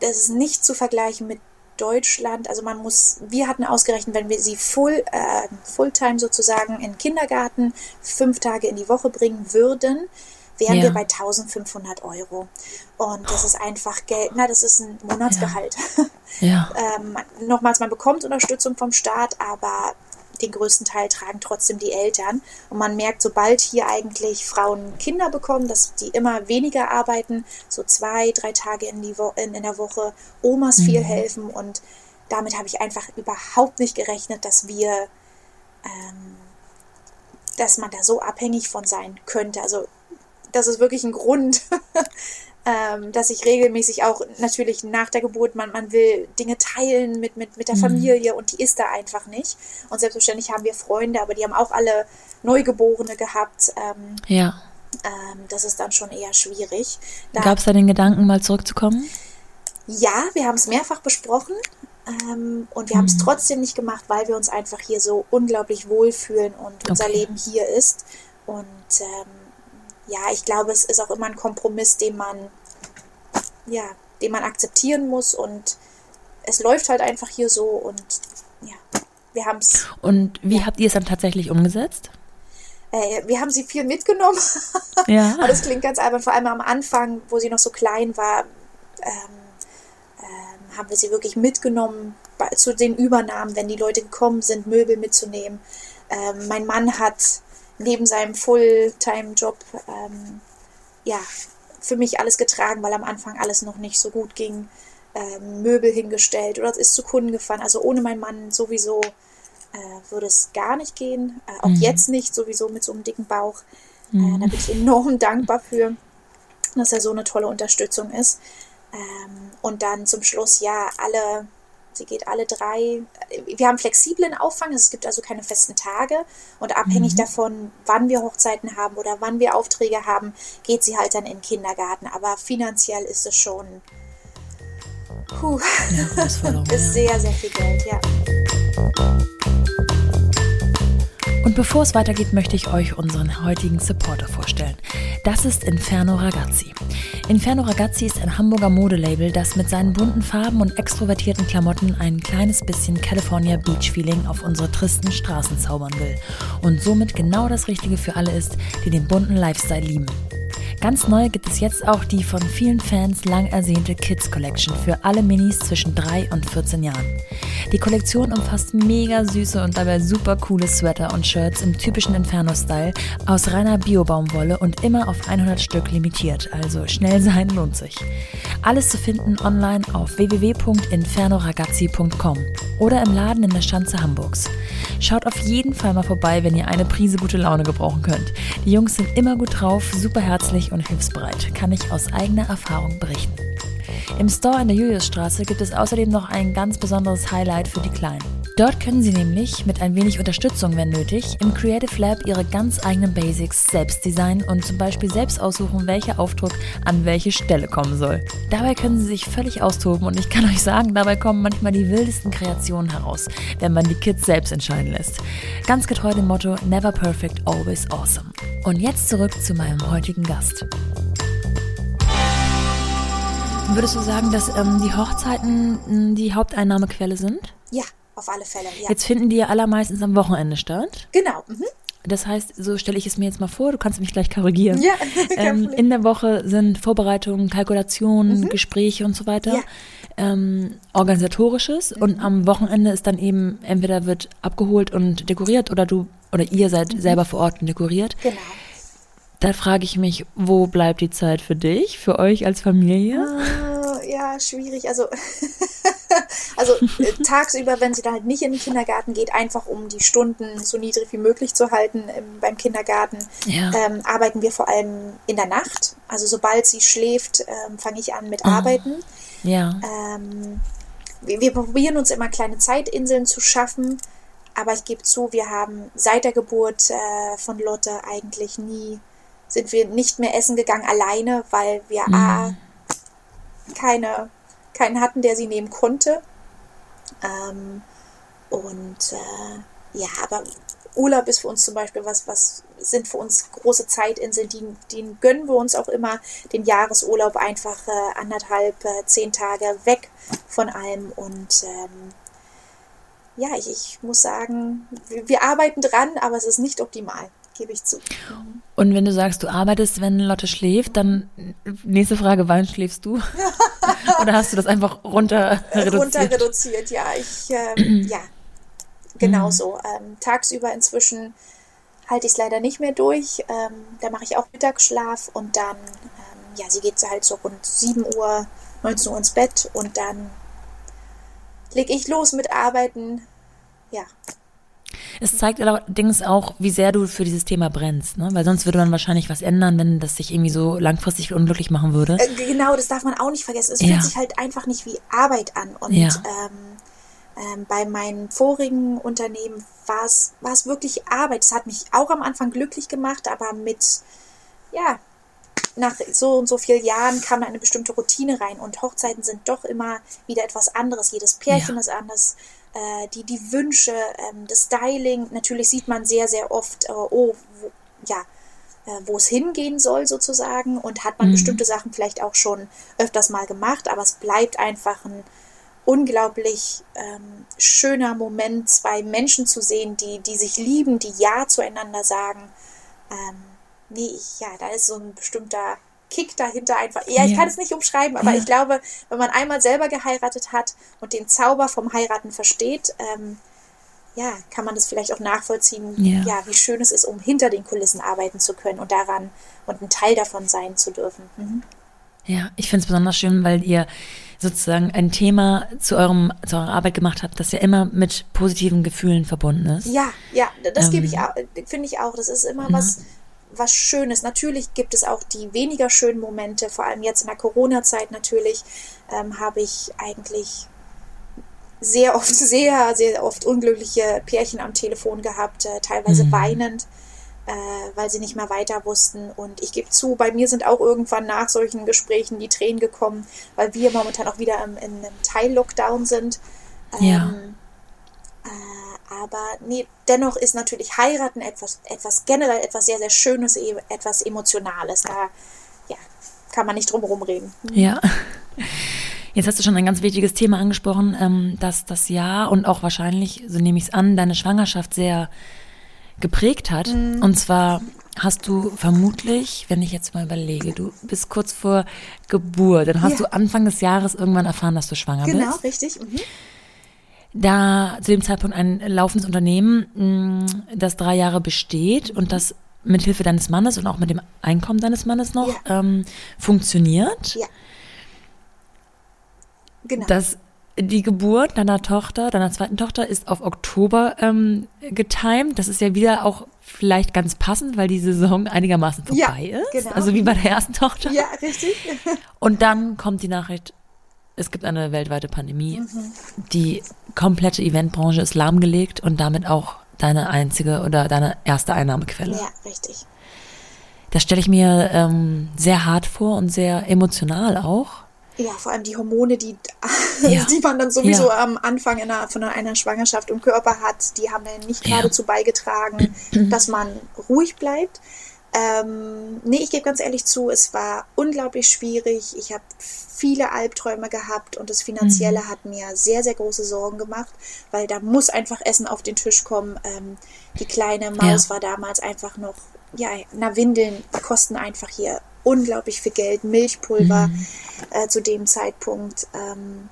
das ist nicht zu vergleichen mit Deutschland, also man muss, wir hatten ausgerechnet, wenn wir sie full, äh, Fulltime sozusagen in Kindergarten fünf Tage in die Woche bringen würden, wären Ja. wir bei 1500 Euro. Und das ist einfach Geld, na, das ist ein Monatsgehalt. Ja. [LAUGHS] ähm, nochmals, man bekommt Unterstützung vom Staat, aber den größten Teil tragen trotzdem die Eltern. Und man merkt, sobald hier eigentlich Frauen Kinder bekommen, dass die immer weniger arbeiten, so zwei, drei Tage in, Wo in, in der Woche, Omas viel helfen. Und damit habe ich einfach überhaupt nicht gerechnet, dass wir, ähm, dass man da so abhängig von sein könnte. Also das ist wirklich ein Grund, [LAUGHS] ähm, dass ich regelmäßig auch natürlich nach der Geburt, man, man will Dinge teilen mit, mit, mit der Familie und die ist da einfach nicht. Und selbstverständlich haben wir Freunde, aber die haben auch alle Neugeborene gehabt. Ähm, Ja. ähm, das ist dann schon eher schwierig. Gab es da den Gedanken, mal zurückzukommen? ja, wir haben es mehrfach besprochen ähm, und wir haben es trotzdem nicht gemacht, weil wir uns einfach hier so unglaublich wohlfühlen und unser Okay. Leben hier ist. Und ähm, ja, ich glaube, es ist auch immer ein Kompromiss, den man, ja, den man akzeptieren muss und es läuft halt einfach hier so und ja, wir haben es, Und wie habt ihr es dann tatsächlich umgesetzt? äh, wir haben sie viel mitgenommen. [LAUGHS] Ja. Aber das klingt ganz albern, vor allem am Anfang, wo sie noch so klein war, ähm, ähm, haben wir sie wirklich mitgenommen bei, zu den Übernahmen, wenn die Leute gekommen sind, Möbel mitzunehmen. Ähm, mein Mann hat neben seinem Fulltime-Job ähm, ja, für mich alles getragen, weil am Anfang alles noch nicht so gut ging. Ähm, Möbel hingestellt oder es ist zu Kunden gefahren. Also ohne meinen Mann sowieso äh, würde es gar nicht gehen. Äh, auch jetzt nicht, sowieso mit so einem dicken Bauch. Äh, da bin ich enorm [LAUGHS] dankbar für, dass er so eine tolle Unterstützung ist. Ähm, und dann zum Schluss, ja, alle, sie geht alle drei. Wir haben flexiblen Auffang, es gibt also keine festen Tage. Und abhängig davon, wann wir Hochzeiten haben oder wann wir Aufträge haben, geht sie halt dann in den Kindergarten. Aber finanziell ist es schon, puh, Herausforderung, [LAUGHS] ist ja. sehr, sehr viel Geld, ja. Und bevor es weitergeht, möchte ich euch unseren heutigen Supporter vorstellen. Das ist Inferno Ragazzi. Inferno Ragazzi ist ein Hamburger Modelabel, das mit seinen bunten Farben und extrovertierten Klamotten ein kleines bisschen California Beach Feeling auf unsere tristen Straßen zaubern will. Und somit genau das Richtige für alle ist, die den bunten Lifestyle lieben. Ganz neu gibt es jetzt auch die von vielen Fans lang ersehnte Kids Collection für alle Minis zwischen 3 und 14 Jahren. Die Kollektion umfasst mega süße und dabei super coole Sweater und Shirts im typischen Inferno-Style aus reiner Bio-Baumwolle und immer auf 100 Stück limitiert, also schnell sein lohnt sich. Alles zu finden online auf www.infernoragazzi.com oder im Laden in der Schanze Hamburgs. Schaut auf jeden Fall mal vorbei, wenn ihr eine Prise gute Laune gebrauchen könnt. Die Jungs sind immer gut drauf, super herzlich und hilfsbereit, kann ich aus eigener Erfahrung berichten. Im Store in der Juliusstraße gibt es außerdem noch ein ganz besonderes Highlight für die Kleinen. Dort können Sie nämlich mit ein wenig Unterstützung, wenn nötig, im Creative Lab Ihre ganz eigenen Basics selbst designen und zum Beispiel selbst aussuchen, welcher Aufdruck an welche Stelle kommen soll. Dabei können Sie sich völlig austoben und ich kann [LAUGHS] euch sagen, dabei kommen manchmal die wildesten Kreationen heraus, wenn man die Kids selbst entscheiden lässt. Ganz getreu dem Motto Never Perfect, Always Awesome. Und jetzt zurück zu meinem heutigen Gast. Würdest du sagen, dass ähm, die Hochzeiten mh, die Haupteinnahmequelle sind? Ja, auf alle Fälle, ja. Jetzt finden die ja allermeistens am Wochenende statt. Genau. Mhm. Das heißt, so stelle ich es mir jetzt mal vor, du kannst mich gleich korrigieren. Ja, [LAUGHS] ähm, in der Woche sind Vorbereitungen, Kalkulationen, Gespräche und so weiter. Ja. Ähm, organisatorisches und am Wochenende ist dann eben entweder wird abgeholt und dekoriert oder du oder ihr seid selber vor Ort und dekoriert. Genau. Da frage ich mich, wo bleibt die Zeit für dich, für euch als Familie? Ah, ja, schwierig. Also, [LAUGHS] [LAUGHS] also äh, tagsüber, wenn sie dann halt nicht in den Kindergarten geht, einfach um die Stunden so niedrig wie möglich zu halten ähm, beim Kindergarten, Ja. ähm, arbeiten wir vor allem in der Nacht. Also sobald sie schläft, ähm, fange ich an mit Arbeiten. Ja. Ähm, wir, wir probieren uns immer kleine Zeitinseln zu schaffen, aber ich gebe zu, wir haben seit der Geburt äh, von Lotte eigentlich nie, sind wir nicht mehr essen gegangen alleine, weil wir A, keine, keinen hatten, der sie nehmen konnte. Ähm, und äh, ja, aber Urlaub ist für uns zum Beispiel was, was sind für uns große Zeitinseln, die, die gönnen wir uns auch immer den Jahresurlaub einfach äh, anderthalb, äh, zehn Tage weg von allem und ähm, ja, ich, ich muss sagen, wir, wir arbeiten dran, aber es ist nicht optimal gebe ich zu. Und wenn du sagst, du arbeitest, wenn Lotte schläft, dann nächste Frage, wann schläfst du? [LAUGHS] Oder hast du das einfach runter reduziert? Runter reduziert, ja. Ich, ähm, [CLEARS THROAT] ja, genau so. Ähm, tagsüber inzwischen halte ich es leider nicht mehr durch. Ähm, da mache ich auch Mittagsschlaf und dann, ähm, ja, sie geht halt so rund 7 Uhr, 19 Uhr ins Bett und dann lege ich los mit Arbeiten. Ja, es zeigt allerdings auch, wie sehr du für dieses Thema brennst, ne? Weil sonst würde man wahrscheinlich was ändern, wenn das sich irgendwie so langfristig unglücklich machen würde. Äh, genau, das darf man auch nicht vergessen. Es ja. fühlt sich halt einfach nicht wie Arbeit an. Und ja. ähm, ähm, bei meinen vorigen Unternehmen war es wirklich Arbeit. Es hat mich auch am Anfang glücklich gemacht, aber mit, ja, nach so und so vielen Jahren kam da eine bestimmte Routine rein und Hochzeiten sind doch immer wieder etwas anderes. Jedes Pärchen ja. ist anders äh, die, die Wünsche, ähm, das Styling. Natürlich sieht man sehr, sehr oft, äh, oh, wo, ja, äh, wo es hingehen soll sozusagen und hat man mhm. bestimmte Sachen vielleicht auch schon öfters mal gemacht, aber es bleibt einfach ein unglaublich ähm, schöner Moment, zwei Menschen zu sehen, die, die sich lieben, die Ja zueinander sagen. Ähm, nee, ich, ja, da ist so ein bestimmter Kick dahinter einfach. Ja, ich ja. kann es nicht umschreiben, aber ja. ich glaube, wenn man einmal selber geheiratet hat und den Zauber vom Heiraten versteht, ähm, ja, kann man das vielleicht auch nachvollziehen, ja. ja. wie schön es ist, um hinter den Kulissen arbeiten zu können und daran und ein Teil davon sein zu dürfen. Mhm. Ja, ich finde es besonders schön, weil ihr sozusagen ein Thema zu, eurem, zu eurer Arbeit gemacht habt, das ja immer mit positiven Gefühlen verbunden ist. Ja, ja, das ähm, gebe ich auch, finde ich auch. Das ist immer was, was Schönes. Natürlich gibt es auch die weniger schönen Momente, vor allem jetzt in der Corona-Zeit natürlich, ähm, habe ich eigentlich sehr oft, [LAUGHS] sehr, sehr oft unglückliche Pärchen am Telefon gehabt, äh, teilweise mhm. weinend, äh, weil sie nicht mehr weiter wussten. Und ich gebe zu, bei mir sind auch irgendwann nach solchen Gesprächen die Tränen gekommen, weil wir momentan auch wieder im, in einem Teil-Lockdown sind. Ähm, ja. Äh, aber nee, dennoch ist natürlich heiraten etwas, etwas generell etwas sehr, sehr Schönes, e, etwas Emotionales. Da ja, kann man nicht drum herum reden. Ja. Jetzt hast du schon ein ganz wichtiges Thema angesprochen, ähm, dass das Jahr und auch wahrscheinlich, so nehme ich es an, deine Schwangerschaft sehr geprägt hat. Mhm. Und zwar hast du vermutlich, wenn ich jetzt mal überlege, du bist kurz vor Geburt, dann hast ja. du Anfang des Jahres irgendwann erfahren, dass du schwanger genau, bist. Genau, richtig. Mhm da zu dem Zeitpunkt ein laufendes Unternehmen, mm, das drei Jahre besteht und das mit Hilfe deines Mannes und auch mit dem Einkommen deines Mannes noch ja. ähm, funktioniert. Ja. Genau. Das, die Geburt deiner Tochter, deiner zweiten Tochter, ist auf Oktober ähm, getimt. Das ist ja wieder auch vielleicht ganz passend, weil die Saison einigermaßen vorbei ja, ist. Genau. Also wie bei der ersten Tochter. Ja, richtig. Und dann kommt die Nachricht, es gibt eine weltweite Pandemie. Mhm. Die komplette Eventbranche ist lahmgelegt und damit auch deine einzige oder deine erste Einnahmequelle. Ja, richtig. Das stelle ich mir ähm, sehr hart vor und sehr emotional auch. Ja, vor allem die Hormone, die, [LAUGHS] ja. die man dann sowieso ja. am Anfang einer, von einer Schwangerschaft im Körper hat, die haben ja nicht gerade dazu beigetragen, dass man ruhig bleibt. Ähm, nee, ich gebe ganz ehrlich zu, es war unglaublich schwierig. Ich habe viele Albträume gehabt und das Finanzielle mhm. hat mir sehr, sehr große Sorgen gemacht, weil da muss einfach Essen auf den Tisch kommen. Ähm, die kleine Maus ja. war damals einfach noch, ja, na, Windeln kosten einfach hier unglaublich viel Geld, Milchpulver mhm. äh, zu dem Zeitpunkt. Ähm,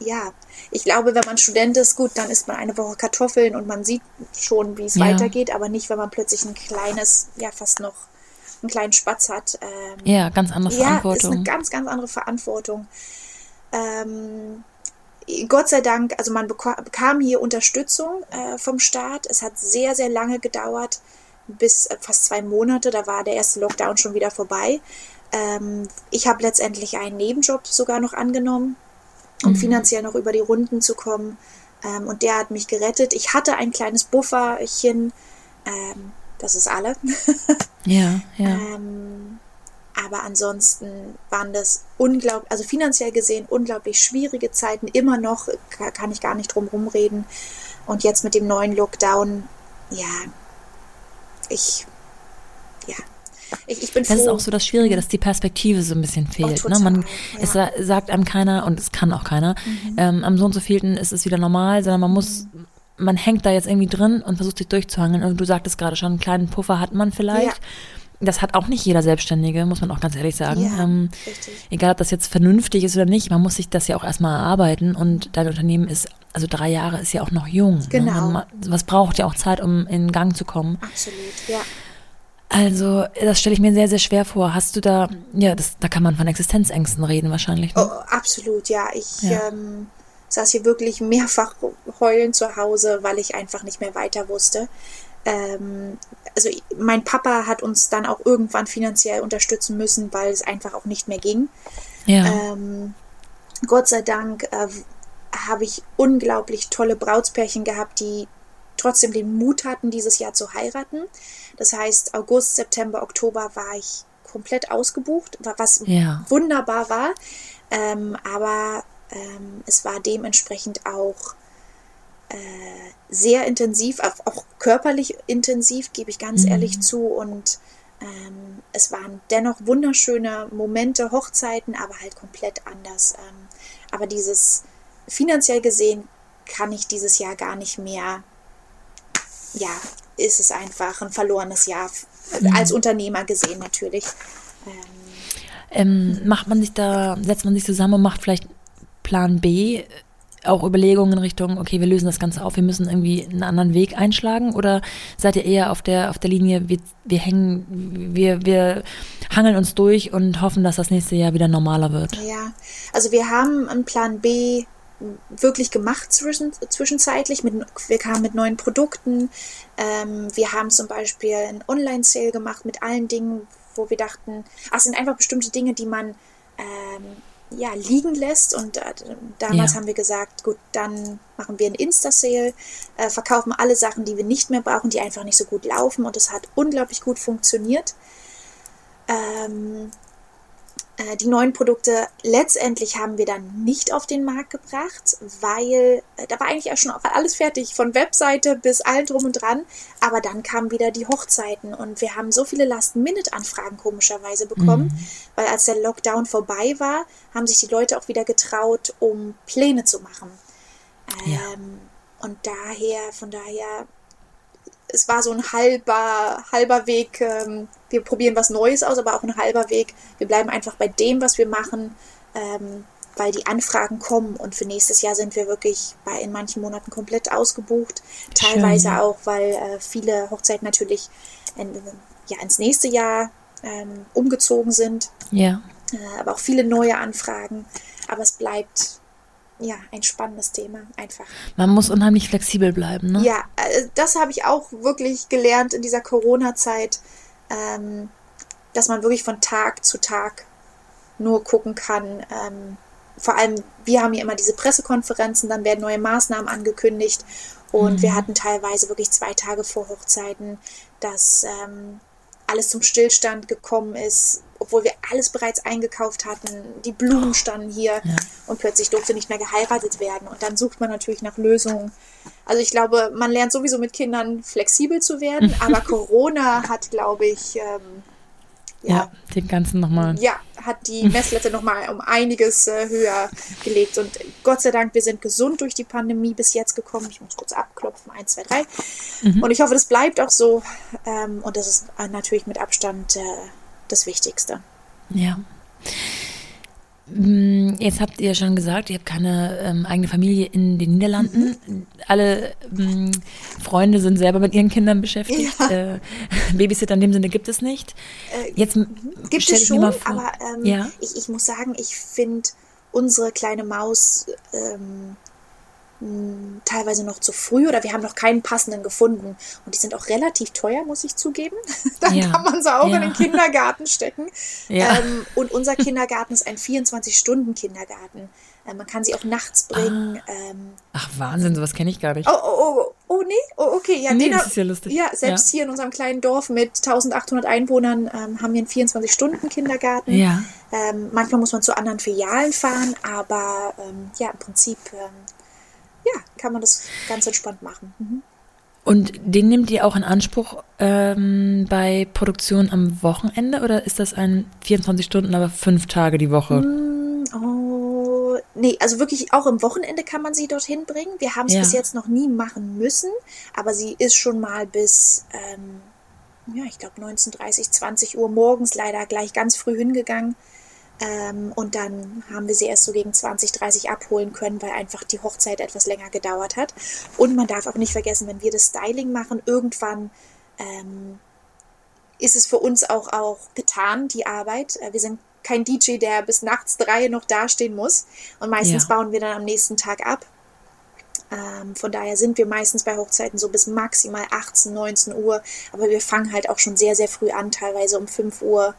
ja, ich glaube, wenn man Student ist, gut, dann isst man eine Woche Kartoffeln und man sieht schon, wie es ja. weitergeht, aber nicht, wenn man plötzlich ein kleines, ja, fast noch einen kleinen Spatz hat. Ähm, ja, ganz andere Verantwortung. Ja, ist eine ganz, ganz andere Verantwortung. Ähm, Gott sei Dank, also man bekam hier Unterstützung äh, vom Staat. Es hat sehr, sehr lange gedauert, bis äh, fast zwei Monate. Da war der erste Lockdown schon wieder vorbei. Ähm, ich habe letztendlich einen Nebenjob sogar noch angenommen, um mhm. finanziell noch über die Runden zu kommen. Ähm, und der hat mich gerettet. Ich hatte ein kleines Bufferchen. Ähm, das ist alle. [LAUGHS] ja, ja. Ähm, aber ansonsten waren das unglaublich, also finanziell gesehen unglaublich schwierige Zeiten. Immer noch kann ich gar nicht drum rumreden. Und jetzt mit dem neuen Lockdown, ja, ich, ja, ich, ich bin Das froh. ist auch so das Schwierige, dass die Perspektive so ein bisschen fehlt. total, ne? Man, ja. Es sa- sagt einem keiner und es kann auch keiner. Mhm. Ähm, am so und so vielten ist es wieder normal, sondern man muss, man hängt da jetzt irgendwie drin und versucht sich durchzuhangeln. Und du sagtest gerade schon, einen kleinen Puffer hat man vielleicht. Ja. Das hat auch nicht jeder Selbstständige, muss man auch ganz ehrlich sagen. Ja, ähm, egal, ob das jetzt vernünftig ist oder nicht, man muss sich das ja auch erstmal erarbeiten und dein Unternehmen ist, also drei Jahre ist ja auch noch jung. Genau. Ne? Man, was braucht ja auch Zeit, um in Gang zu kommen. Absolut, ja. Also, das stelle ich mir sehr, sehr schwer vor. Hast du da, ja, das, da kann man von Existenzängsten reden wahrscheinlich. Ne? Oh, absolut, ja. Ich Ja. Ähm, saß hier wirklich mehrfach heulend zu Hause, weil ich einfach nicht mehr weiter wusste. Ähm, also mein Papa hat uns dann auch irgendwann finanziell unterstützen müssen, weil es einfach auch nicht mehr ging. Ja, Ähm, Gott sei Dank äh, habe ich unglaublich tolle Brautspärchen gehabt, die trotzdem den Mut hatten, dieses Jahr zu heiraten. Das heißt, August, September, Oktober war ich komplett ausgebucht, wa- was Ja. wunderbar war. Ähm, aber ähm, es war dementsprechend auch äh, sehr intensiv, auch, körperlich intensiv, gebe ich ganz ehrlich zu. Und ähm, es waren dennoch wunderschöne Momente, Hochzeiten, aber halt komplett anders. Ähm, aber dieses finanziell gesehen kann ich dieses Jahr gar nicht mehr. Ja, ist es einfach ein verlorenes Jahr als Unternehmer gesehen natürlich. ähm, macht man sich da, setzt man sich zusammen und macht vielleicht Plan B, äh, auch Überlegungen in Richtung, okay, wir lösen das Ganze auf, wir müssen irgendwie einen anderen Weg einschlagen? Oder seid ihr eher auf der, auf der Linie, wir, wir hängen, wir, wir hangeln uns durch und hoffen, dass das nächste Jahr wieder normaler wird? Ja, also wir haben einen Plan B wirklich gemacht zwischen, zwischenzeitlich. Mit, wir kamen mit neuen Produkten. Ähm, wir haben zum Beispiel einen Online-Sale gemacht mit allen Dingen, wo wir dachten, ach, es sind einfach bestimmte Dinge, die man ähm, ja, liegen lässt. Und äh, damals Ja. haben wir gesagt, gut, dann machen wir einen Insta-Sale, äh, verkaufen alle Sachen, die wir nicht mehr brauchen, die einfach nicht so gut laufen. Und es hat unglaublich gut funktioniert. Ähm, äh, die neuen Produkte letztendlich haben wir dann nicht auf den Markt gebracht, weil äh, da war eigentlich auch schon alles fertig, von Webseite bis allem drum und dran. Aber dann kamen wieder die Hochzeiten und wir haben so viele Last-Minute-Anfragen komischerweise bekommen, weil als der Lockdown vorbei war, haben sich die Leute auch wieder getraut, um Pläne zu machen. Ja. Ähm, und daher, von daher, es war so ein halber, halber Weg. Ähm, wir probieren was Neues aus, aber auch ein halber Weg. Wir bleiben einfach bei dem, was wir machen, ähm, weil die Anfragen kommen. Und für nächstes Jahr sind wir wirklich bei in manchen Monaten komplett ausgebucht. Teilweise Schön. auch, weil äh, viele Hochzeiten natürlich in, ja, ins nächste Jahr ähm, umgezogen sind. Ja. Äh, aber auch viele neue Anfragen. Aber es bleibt ja ein spannendes Thema einfach. Man muss unheimlich flexibel bleiben, ne? Ja, äh, das habe ich auch wirklich gelernt in dieser Corona-Zeit, ähm, dass man wirklich von Tag zu Tag nur gucken kann. Ähm, vor allem, wir haben ja immer diese Pressekonferenzen, dann werden neue Maßnahmen angekündigt und wir hatten teilweise wirklich zwei Tage vor Hochzeiten, dass ähm, alles zum Stillstand gekommen ist, obwohl wir alles bereits eingekauft hatten. Die Blumen standen hier und plötzlich durfte nicht mehr geheiratet werden. Und dann sucht man natürlich nach Lösungen. Also ich glaube, man lernt sowieso mit Kindern flexibel zu werden, [LAUGHS] aber Corona hat, glaube ich, ähm, Ja, ja, den ganzen nochmal. ja, hat die [LAUGHS] Messlatte nochmal um einiges äh, höher gelegt. Und Gott sei Dank, wir sind gesund durch die Pandemie bis jetzt gekommen. Ich muss kurz abklopfen. Eins, zwei, drei. Und ich hoffe, das bleibt auch so. Ähm, und das ist äh, natürlich mit Abstand äh, das Wichtigste. Ja. Mm, Jetzt habt ihr schon gesagt, ihr habt keine ähm, eigene Familie in den Niederlanden. Alle ähm, Freunde sind selber mit ihren Kindern beschäftigt. Äh, Babysitter in dem Sinne gibt es nicht. Jetzt m- Gibt es schon, aber ähm, ja, ich, ich muss sagen, ich finde unsere kleine Maus ähm, mh, teilweise noch zu früh oder wir haben noch keinen passenden gefunden. Und die sind auch relativ teuer, muss ich zugeben. [LAUGHS] Dann Ja. kann man sie auch Ja. in den Kindergarten stecken. [LAUGHS] Ja. Ähm, und unser Kindergarten ist ein 24-Stunden-Kindergarten. Äh, man kann sie auch nachts bringen. Ähm, ach Wahnsinn, sowas kenne ich gar nicht. oh, oh, oh, oh, nee, oh, okay. Ja, Nee, den das ist ja lustig. Ja, selbst hier in unserem kleinen Dorf mit 1800 Einwohnern ähm, haben wir einen 24-Stunden-Kindergarten. Ja. Ähm, manchmal muss man zu anderen Filialen fahren, aber ähm, ja, im Prinzip ja, kann man das ganz entspannt machen. Mhm. Und den nehmt ihr auch in Anspruch ähm, bei Produktion am Wochenende oder ist das ein 24 Stunden, aber fünf Tage die Woche? Mm, oh, nee, also wirklich auch im Wochenende kann man sie dorthin bringen. Wir haben es Ja. bis jetzt noch nie machen müssen, aber sie ist schon mal bis, ähm, ja, ich glaube 19.30, 20 Uhr morgens leider gleich ganz früh hingegangen. Ähm, und dann haben wir sie erst so gegen 20, 30 abholen können, weil einfach die Hochzeit etwas länger gedauert hat. Und man darf auch nicht vergessen, wenn wir das Styling machen, irgendwann ähm, ist es für uns auch, auch getan, die Arbeit. Äh, Wir sind kein DJ, der bis nachts drei noch dastehen muss. Und meistens Ja. bauen wir dann am nächsten Tag ab. Ähm, von daher sind wir meistens bei Hochzeiten so bis maximal 18, 19 Uhr. Aber wir fangen halt auch schon sehr, sehr früh an. Teilweise um 5 Uhr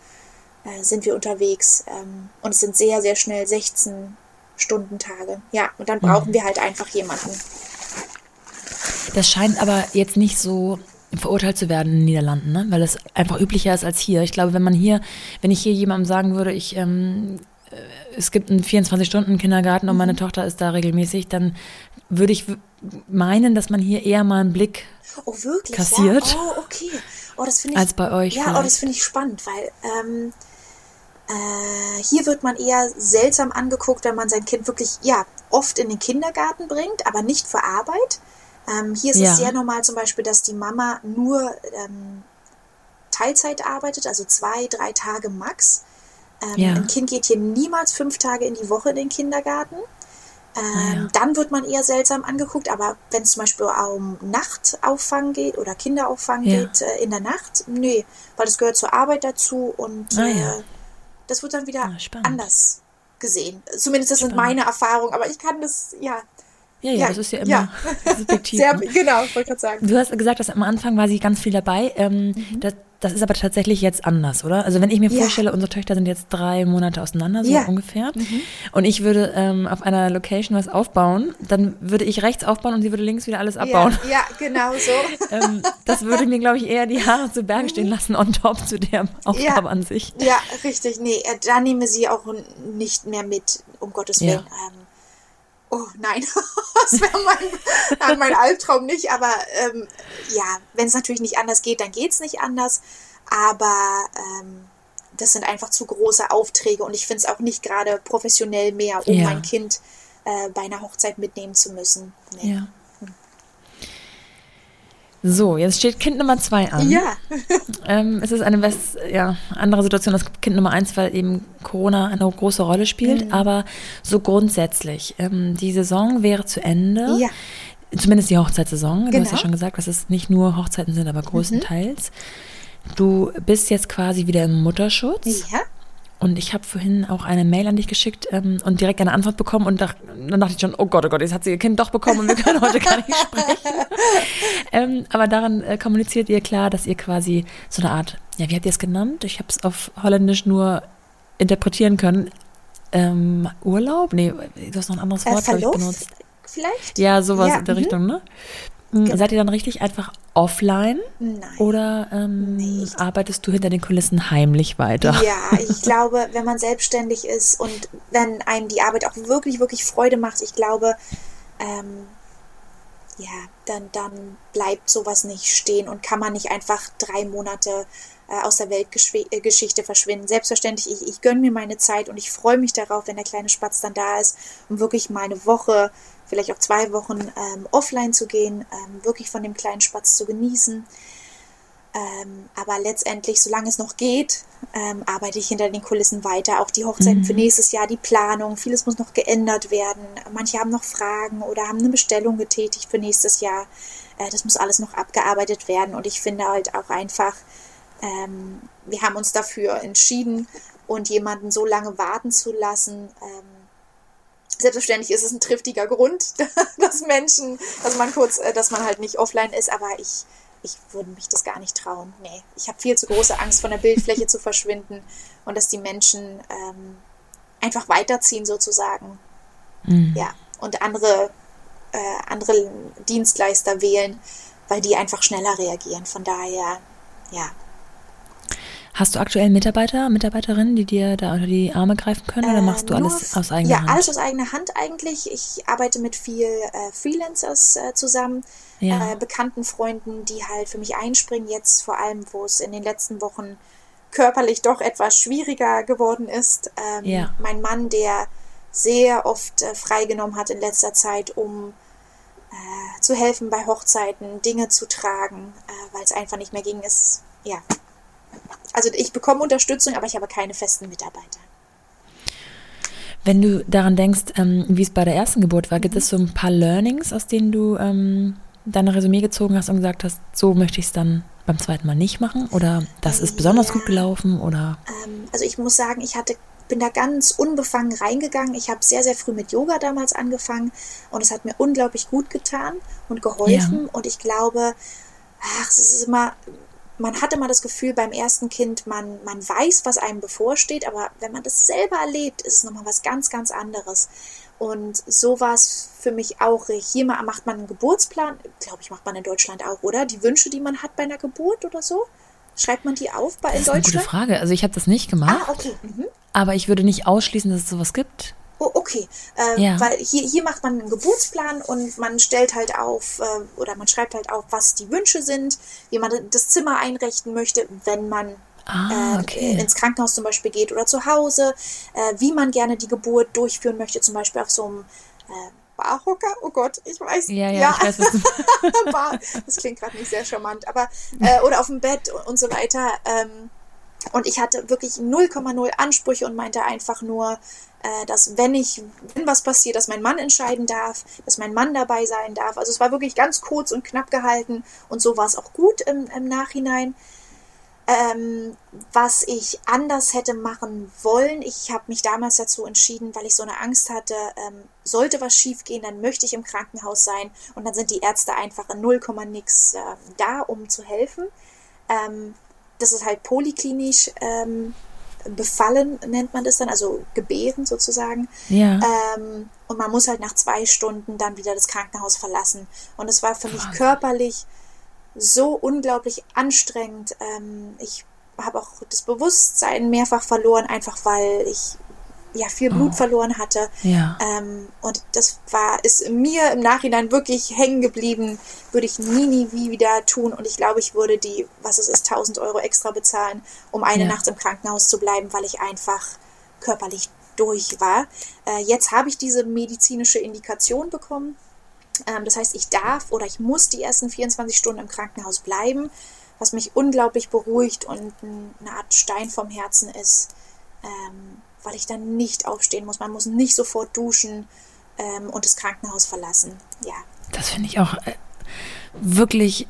äh, sind wir unterwegs. Ähm, und es sind sehr, sehr schnell 16 Stundentage. Ja, und dann brauchen wir halt einfach jemanden. Das scheint aber jetzt nicht so verurteilt zu werden in den Niederlanden, ne? weil es einfach üblicher ist als hier. Ich glaube, wenn man hier, wenn ich hier jemandem sagen würde, ich, ähm, äh, es gibt einen 24-Stunden-Kindergarten und meine Tochter ist da regelmäßig, dann würde ich meinen, dass man hier eher mal einen Blick Oh, wirklich? Kassiert. Ja? Oh, okay. Oh, das ich. als bei euch Ja, oh, das vielleicht. finde ich spannend, weil ähm, äh, hier wird man eher seltsam angeguckt, wenn man sein Kind wirklich, ja, oft in den Kindergarten bringt, aber nicht für Arbeit. Ähm, hier ist Ja. es sehr normal zum Beispiel, dass die Mama nur ähm, Teilzeit arbeitet, also zwei, drei Tage max. Ähm, Ja. Ein Kind geht hier niemals fünf Tage in die Woche in den Kindergarten. Ähm, Ah, ja. Dann wird man eher seltsam angeguckt, aber wenn es zum Beispiel um Nachtauffang geht oder Kinderauffang Ja. geht äh, in der Nacht, nee, weil das gehört zur Arbeit dazu und Ah, äh, das wird dann wieder Ah, spannend. anders gesehen. Zumindest das sind Spannend. meine Erfahrungen, aber ich kann das, ja, Ja, ja, Ja, das ist ja immer ja. subjektiv. [LAUGHS] sehr, ne? genau, ich wollte gerade sagen. Du hast gesagt, dass am Anfang war sie ganz viel dabei. Ähm, Mhm. das, das ist aber tatsächlich jetzt anders, oder? Also wenn ich mir Ja. vorstelle, unsere Töchter sind jetzt drei Monate auseinander, so Ja. Mhm. ungefähr, und ich würde ähm, auf einer Location was aufbauen, dann würde ich rechts aufbauen und sie würde links wieder alles abbauen. Ja, ja, genau so. [LAUGHS] ähm, das würde mir, glaube ich, eher die Haare zu Berge stehen lassen on top zu der Aufgabe an sich. Ja, richtig. Nee, äh, da nehme sie auch nicht mehr mit, um Gottes. Willen. Ähm, oh nein, [LAUGHS] das wäre mein, äh, mein Albtraum nicht. Aber ähm, ja, wenn es natürlich nicht anders geht, dann geht es nicht anders. Aber ähm, das sind einfach zu große Aufträge und ich finde es auch nicht gerade professionell mehr, um Ja. mein Kind äh, bei einer Hochzeit mitnehmen zu müssen. Nee. Ja. So, jetzt steht Kind Nummer zwei an. Ja. [LAUGHS] Ähm, es ist eine was, ja, andere Situation als Kind Nummer eins, weil eben Corona eine große Rolle spielt. Mhm. Aber so grundsätzlich, ähm, die Saison wäre zu Ende. Ja. Zumindest die Hochzeitssaison. Du hast ja Genau. schon gesagt, dass es nicht nur Hochzeiten sind, aber größtenteils. Du bist jetzt quasi wieder im Mutterschutz. Ja. Und ich habe vorhin auch eine Mail an dich geschickt ähm, und direkt eine Antwort bekommen und dach, dann dachte ich schon, oh Gott, oh Gott, jetzt hat sie ihr Kind doch bekommen und wir können heute gar nicht sprechen. [LAUGHS] ähm, aber daran äh, kommuniziert ihr klar, dass ihr quasi so eine Art, ja, wie habt ihr es genannt? Ich habe es auf Holländisch nur interpretieren können. Ähm, Urlaub? Nee, du hast noch ein anderes Äh, Wort, glaub ich, benutzt. vielleicht? Ja, sowas Ja, in der mhm. Richtung, ne? Seid ihr dann richtig einfach offline Nein. oder ähm, arbeitest du hinter den Kulissen heimlich weiter? Ja, [LAUGHS] ich glaube, wenn man selbstständig ist und wenn einem die Arbeit auch wirklich, wirklich Freude macht, ich glaube, ähm, ja, dann, dann bleibt sowas nicht stehen und kann man nicht einfach drei Monate äh, aus der Weltgeschichte verschwinden. Selbstverständlich, ich, ich gönne mir meine Zeit und ich freue mich darauf, wenn der kleine Spatz dann da ist, um wirklich mal eine Woche, vielleicht auch zwei Wochen ähm, offline zu gehen, ähm, wirklich von dem kleinen Spatz zu genießen. Ähm, aber letztendlich, solange es noch geht, ähm, arbeite ich hinter den Kulissen weiter. Auch die Hochzeiten für nächstes Jahr, die Planung, vieles muss noch geändert werden. Manche haben noch Fragen oder haben eine Bestellung getätigt für nächstes Jahr. Äh, das muss alles noch abgearbeitet werden. Und ich finde halt auch einfach, ähm, wir haben uns dafür entschieden und jemanden so lange warten zu lassen. Selbstverständlich ist es ein triftiger Grund, [LAUGHS] dass Menschen, dass man kurz, äh, dass man halt nicht offline ist, aber ich, ich würde mich das gar nicht trauen. Nee, ich habe viel zu große Angst, von der Bildfläche zu verschwinden und dass die Menschen ähm, einfach weiterziehen sozusagen. Mhm. Ja, und andere, äh, andere Dienstleister wählen, weil die einfach schneller reagieren. Von daher, ja. Hast du aktuell Mitarbeiter, Mitarbeiterinnen, die dir da unter die Arme greifen können oder machst du Äh, alles aus eigener ja, Hand? alles aus eigener Hand eigentlich. Ich arbeite mit viel äh, Freelancers äh, zusammen, Ja. äh, bekannten Freunden, die halt für mich einspringen. Jetzt vor allem, wo es in den letzten Wochen körperlich doch etwas schwieriger geworden ist. Ähm, Ja. Mein Mann, der sehr oft äh, freigenommen hat in letzter Zeit, um äh, zu helfen bei Hochzeiten, Dinge zu tragen, äh, weil es einfach nicht mehr ging, ist, ja. Also ich bekomme Unterstützung, aber ich habe keine festen Mitarbeiter. Wenn du daran denkst, ähm, wie es bei der ersten Geburt war, gibt es so ein paar Learnings, aus denen du ähm, deine Resümee gezogen hast und gesagt hast, so möchte ich es dann beim zweiten Mal nicht machen? Oder das ist besonders Ja. gut gelaufen? Oder Ähm, also ich muss sagen, ich hatte, bin da ganz unbefangen reingegangen. Ich habe sehr, sehr früh mit Yoga damals angefangen und es hat mir unglaublich gut getan und geholfen. Und ich glaube, ach, es ist immer, man hat immer das Gefühl beim ersten Kind, man, man weiß, was einem bevorsteht, aber wenn man das selber erlebt, ist es nochmal was ganz, ganz anderes. Und so war es für mich auch. Hier ma- macht man einen Geburtsplan, glaube ich, macht man in Deutschland auch, oder? Die Wünsche, die man hat bei einer Geburt oder so? Schreibt man die auf bei das in ist eine gute Deutschland? Frage. Also ich habe das nicht gemacht, Ah, okay. Mhm. aber ich würde nicht ausschließen, dass es sowas gibt. Oh, okay. Ähm, Ja. Weil hier, hier macht man einen Geburtsplan und man stellt halt auf äh, oder man schreibt halt auf, was die Wünsche sind, wie man das Zimmer einrichten möchte, wenn man Ah, äh, okay. ins Krankenhaus zum Beispiel geht oder zu Hause, äh, wie man gerne die Geburt durchführen möchte, zum Beispiel auf so einem äh, Barhocker. Oh Gott, ich weiß. Ja, ja, ich weiß. [LAUGHS] Das klingt gerade nicht sehr charmant, aber äh, oder auf dem Bett und, und so weiter. Ähm, und ich hatte wirklich 0,0 Ansprüche und meinte einfach nur, äh, dass wenn ich, wenn was passiert, dass mein Mann entscheiden darf, dass mein Mann dabei sein darf. Also es war wirklich ganz kurz und knapp gehalten und so war es auch gut im, im Nachhinein. Ähm, was ich anders hätte machen wollen, ich habe mich damals dazu entschieden, weil ich so eine Angst hatte, ähm, sollte was schiefgehen, dann möchte ich im Krankenhaus sein und dann sind die Ärzte einfach in 0, nix äh, da, um zu helfen. Ähm, das ist halt polyklinisch ähm, befallen, nennt man das dann, also gebären sozusagen. Ja. Ähm, und man muss halt nach zwei Stunden dann wieder das Krankenhaus verlassen. Und es war für mich Wahnsinn. körperlich so unglaublich anstrengend. Ähm, ich habe auch das Bewusstsein mehrfach verloren, einfach weil ich ja viel Blut Oh. verloren hatte. ja. Ähm, und das war, ist mir im Nachhinein wirklich hängen geblieben. Würde ich nie, nie wie wieder tun. Und ich glaube, ich würde die, was es ist, 1000 Euro extra bezahlen, um eine Ja. Nacht im Krankenhaus zu bleiben, weil ich einfach körperlich durch war. Äh, jetzt habe ich diese medizinische Indikation bekommen. Ähm, das heißt, ich darf oder ich muss die ersten 24 Stunden im Krankenhaus bleiben, was mich unglaublich beruhigt und ein- eine Art Stein vom Herzen ist, ähm, weil ich dann nicht aufstehen muss. Man muss nicht sofort duschen ähm, und das Krankenhaus verlassen. Ja. Das finde ich auch äh, wirklich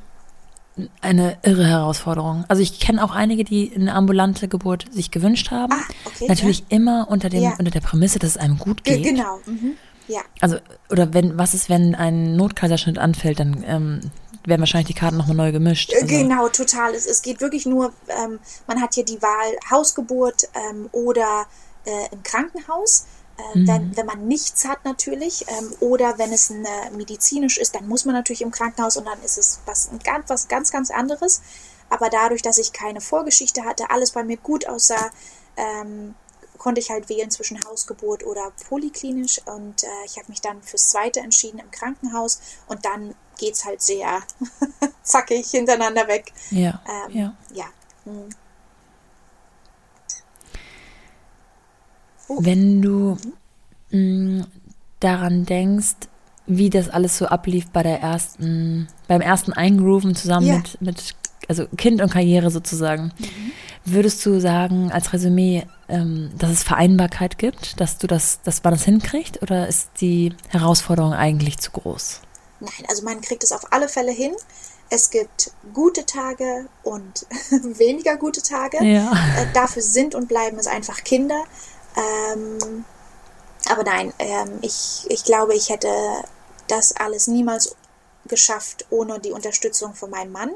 eine irre Herausforderung. Also ich kenne auch einige, die eine ambulante Geburt sich gewünscht haben. Ah, okay. Natürlich immer unter dem Ja. unter der Prämisse, dass es einem gut ja. geht. Ge genau. Mhm. Ja. Also oder wenn was ist, wenn ein Notkaiserschnitt anfällt, dann ähm, werden wahrscheinlich die Karten nochmal neu gemischt. Äh, Also, Genau, total. Es, es geht wirklich nur, ähm, man hat hier die Wahl Hausgeburt ähm, oder äh, im Krankenhaus. Äh, Mhm. wenn, wenn man nichts hat natürlich ähm, oder wenn es eine, medizinisch ist, dann muss man natürlich im Krankenhaus und dann ist es was ganz, was ganz, ganz anderes. Aber dadurch, dass ich keine Vorgeschichte hatte, alles bei mir gut aussah, ähm, konnte ich halt wählen zwischen Hausgeburt oder polyklinisch und äh, ich habe mich dann fürs zweite entschieden im Krankenhaus und dann geht's halt sehr [LAUGHS] zackig hintereinander weg. Ja, Ähm, ja. ja. Wenn du mh, daran denkst, wie das alles so ablief bei der ersten, beim ersten Eingrooven zusammen Ja. mit, mit, also Kind und Karriere sozusagen, würdest du sagen als Resümee, ähm, dass es Vereinbarkeit gibt, dass du das, dass man das hinkriegt, oder ist die Herausforderung eigentlich zu groß? Nein, also man kriegt es auf alle Fälle hin. Es gibt gute Tage und [LAUGHS] weniger gute Tage. Ja. Äh, dafür sind und bleiben es einfach Kinder. Ähm, aber nein, ähm, ich, ich glaube, ich hätte das alles niemals geschafft ohne die Unterstützung von meinem Mann.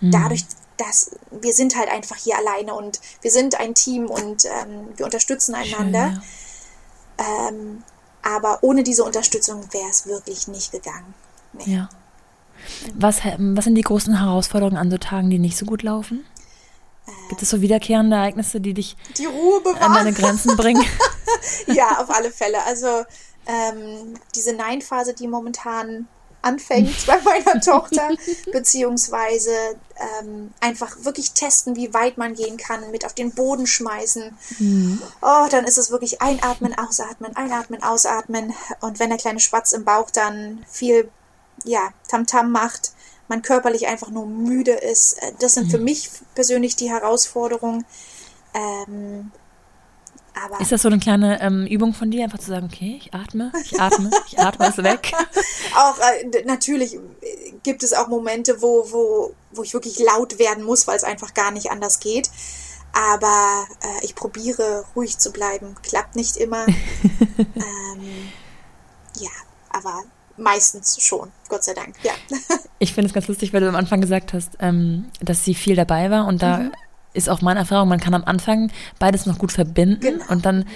Dadurch, dass wir sind halt einfach hier alleine und wir sind ein Team und ähm, wir unterstützen einander. ja. Ähm, aber ohne diese Unterstützung wäre es wirklich nicht gegangen. Nee. ja. Was, was sind die großen Herausforderungen an so Tagen, die nicht so gut laufen? Gibt es so wiederkehrende Ereignisse, die dich Die an deine Grenzen bringen? [LAUGHS] ja, auf alle Fälle. Also ähm, diese Nein-Phase, die momentan anfängt [LAUGHS] bei meiner Tochter, beziehungsweise ähm, einfach wirklich testen, wie weit man gehen kann, mit auf den Boden schmeißen. Oh, dann ist es wirklich einatmen, ausatmen, einatmen, ausatmen. Und wenn der kleine Spatz im Bauch dann viel, ja, Tamtam macht, man körperlich einfach nur müde ist, äh, das sind für mich persönlich die Herausforderungen. Ähm, aber Ist das so eine kleine ähm, Übung von dir, einfach zu sagen, okay, ich atme, ich atme, ich atme es weg? [LAUGHS] auch äh, natürlich äh, gibt es auch Momente, wo, wo, wo ich wirklich laut werden muss, weil es einfach gar nicht anders geht. Aber äh, ich probiere ruhig zu bleiben. Klappt nicht immer. [LAUGHS] ähm, ja, aber meistens schon, Gott sei Dank. Ja. [LAUGHS] Ich finde es ganz lustig, weil du am Anfang gesagt hast, ähm, dass sie viel dabei war und da ist auch meine Erfahrung, man kann am Anfang beides noch gut verbinden Genau. und dann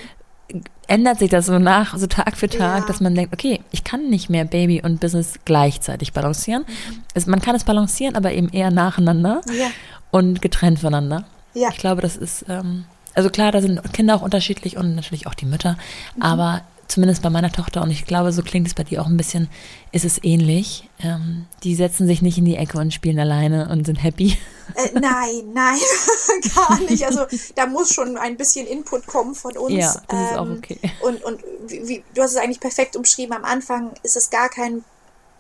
ändert sich das so nach, so Tag für Tag, Ja. dass man denkt, okay, ich kann nicht mehr Baby und Business gleichzeitig balancieren. Es, man kann es balancieren, aber eben eher nacheinander Ja. und getrennt voneinander. Ja. Ich glaube, das ist, ähm, also klar, da sind Kinder auch unterschiedlich und natürlich auch die Mütter, Mhm. aber zumindest bei meiner Tochter und ich glaube, so klingt es bei dir auch ein bisschen, ist es ähnlich. Ähm, die setzen sich nicht in die Ecke und spielen alleine und sind happy. Äh, nein, nein, [LAUGHS] gar nicht. Also da muss schon ein bisschen Input kommen von uns. Ja, das ist auch Ähm, okay. Und, und wie, wie, du hast es eigentlich perfekt umschrieben. Am Anfang ist es gar kein,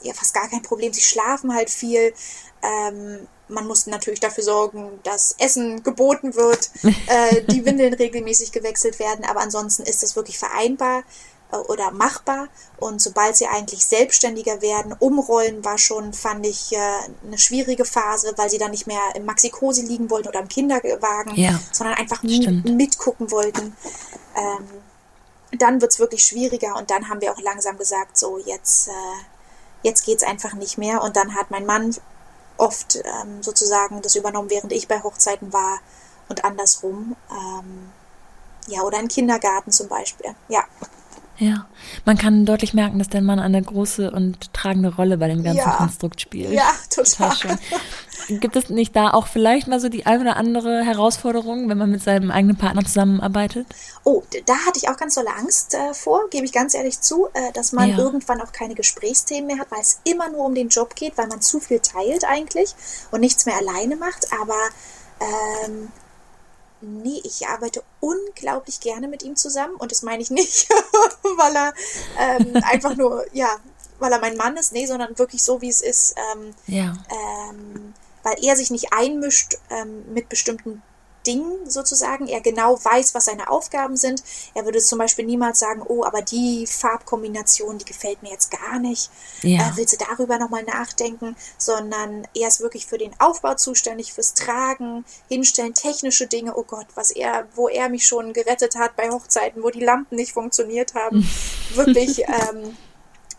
ja, fast gar kein Problem. Sie schlafen halt viel. Ähm, man muss natürlich dafür sorgen, dass Essen geboten wird, äh, die [LAUGHS] Windeln regelmäßig gewechselt werden. Aber ansonsten ist das wirklich vereinbar oder machbar. Und sobald sie eigentlich selbstständiger werden, umrollen war schon, fand ich, äh, eine schwierige Phase, weil sie dann nicht mehr im Maxikosi liegen wollten oder im Kinderwagen, Ja, sondern einfach stimmt. mitgucken wollten. Ähm, dann wird es wirklich schwieriger und dann haben wir auch langsam gesagt, so jetzt, äh, jetzt geht es einfach nicht mehr. Und dann hat mein Mann oft ähm, sozusagen das übernommen, während ich bei Hochzeiten war und andersrum. Ähm, ja, oder im Kindergarten zum Beispiel. Ja, Ja, man kann deutlich merken, dass der Mann eine große und tragende Rolle bei dem ganzen Ja. Konstrukt spielt. ja, total. Total schön. Gibt es nicht da auch vielleicht mal so die ein oder andere Herausforderung, wenn man mit seinem eigenen Partner zusammenarbeitet? Oh, da hatte ich auch ganz tolle Angst äh, vor, gebe ich ganz ehrlich zu, äh, dass man Ja. irgendwann auch keine Gesprächsthemen mehr hat, weil es immer nur um den Job geht, weil man zu viel teilt eigentlich und nichts mehr alleine macht. Aber ähm, nee, ich arbeite unglaublich gerne mit ihm zusammen und das meine ich nicht, [LAUGHS] [LAUGHS] weil er ähm, einfach nur, ja, weil er mein Mann ist, nee, sondern wirklich so, wie es ist. Ähm, Ja. ähm, weil er sich nicht einmischt ähm, mit bestimmten Dingen sozusagen. Er genau weiß, was seine Aufgaben sind. Er würde zum Beispiel niemals sagen, oh, aber die Farbkombination, die gefällt mir jetzt gar nicht. Ja. Äh, willst du darüber nochmal nachdenken? Sondern er ist wirklich für den Aufbau zuständig, fürs Tragen, Hinstellen, technische Dinge. Oh Gott, was er, wo er mich schon gerettet hat bei Hochzeiten, wo die Lampen nicht funktioniert haben. [LAUGHS] wirklich. Ähm,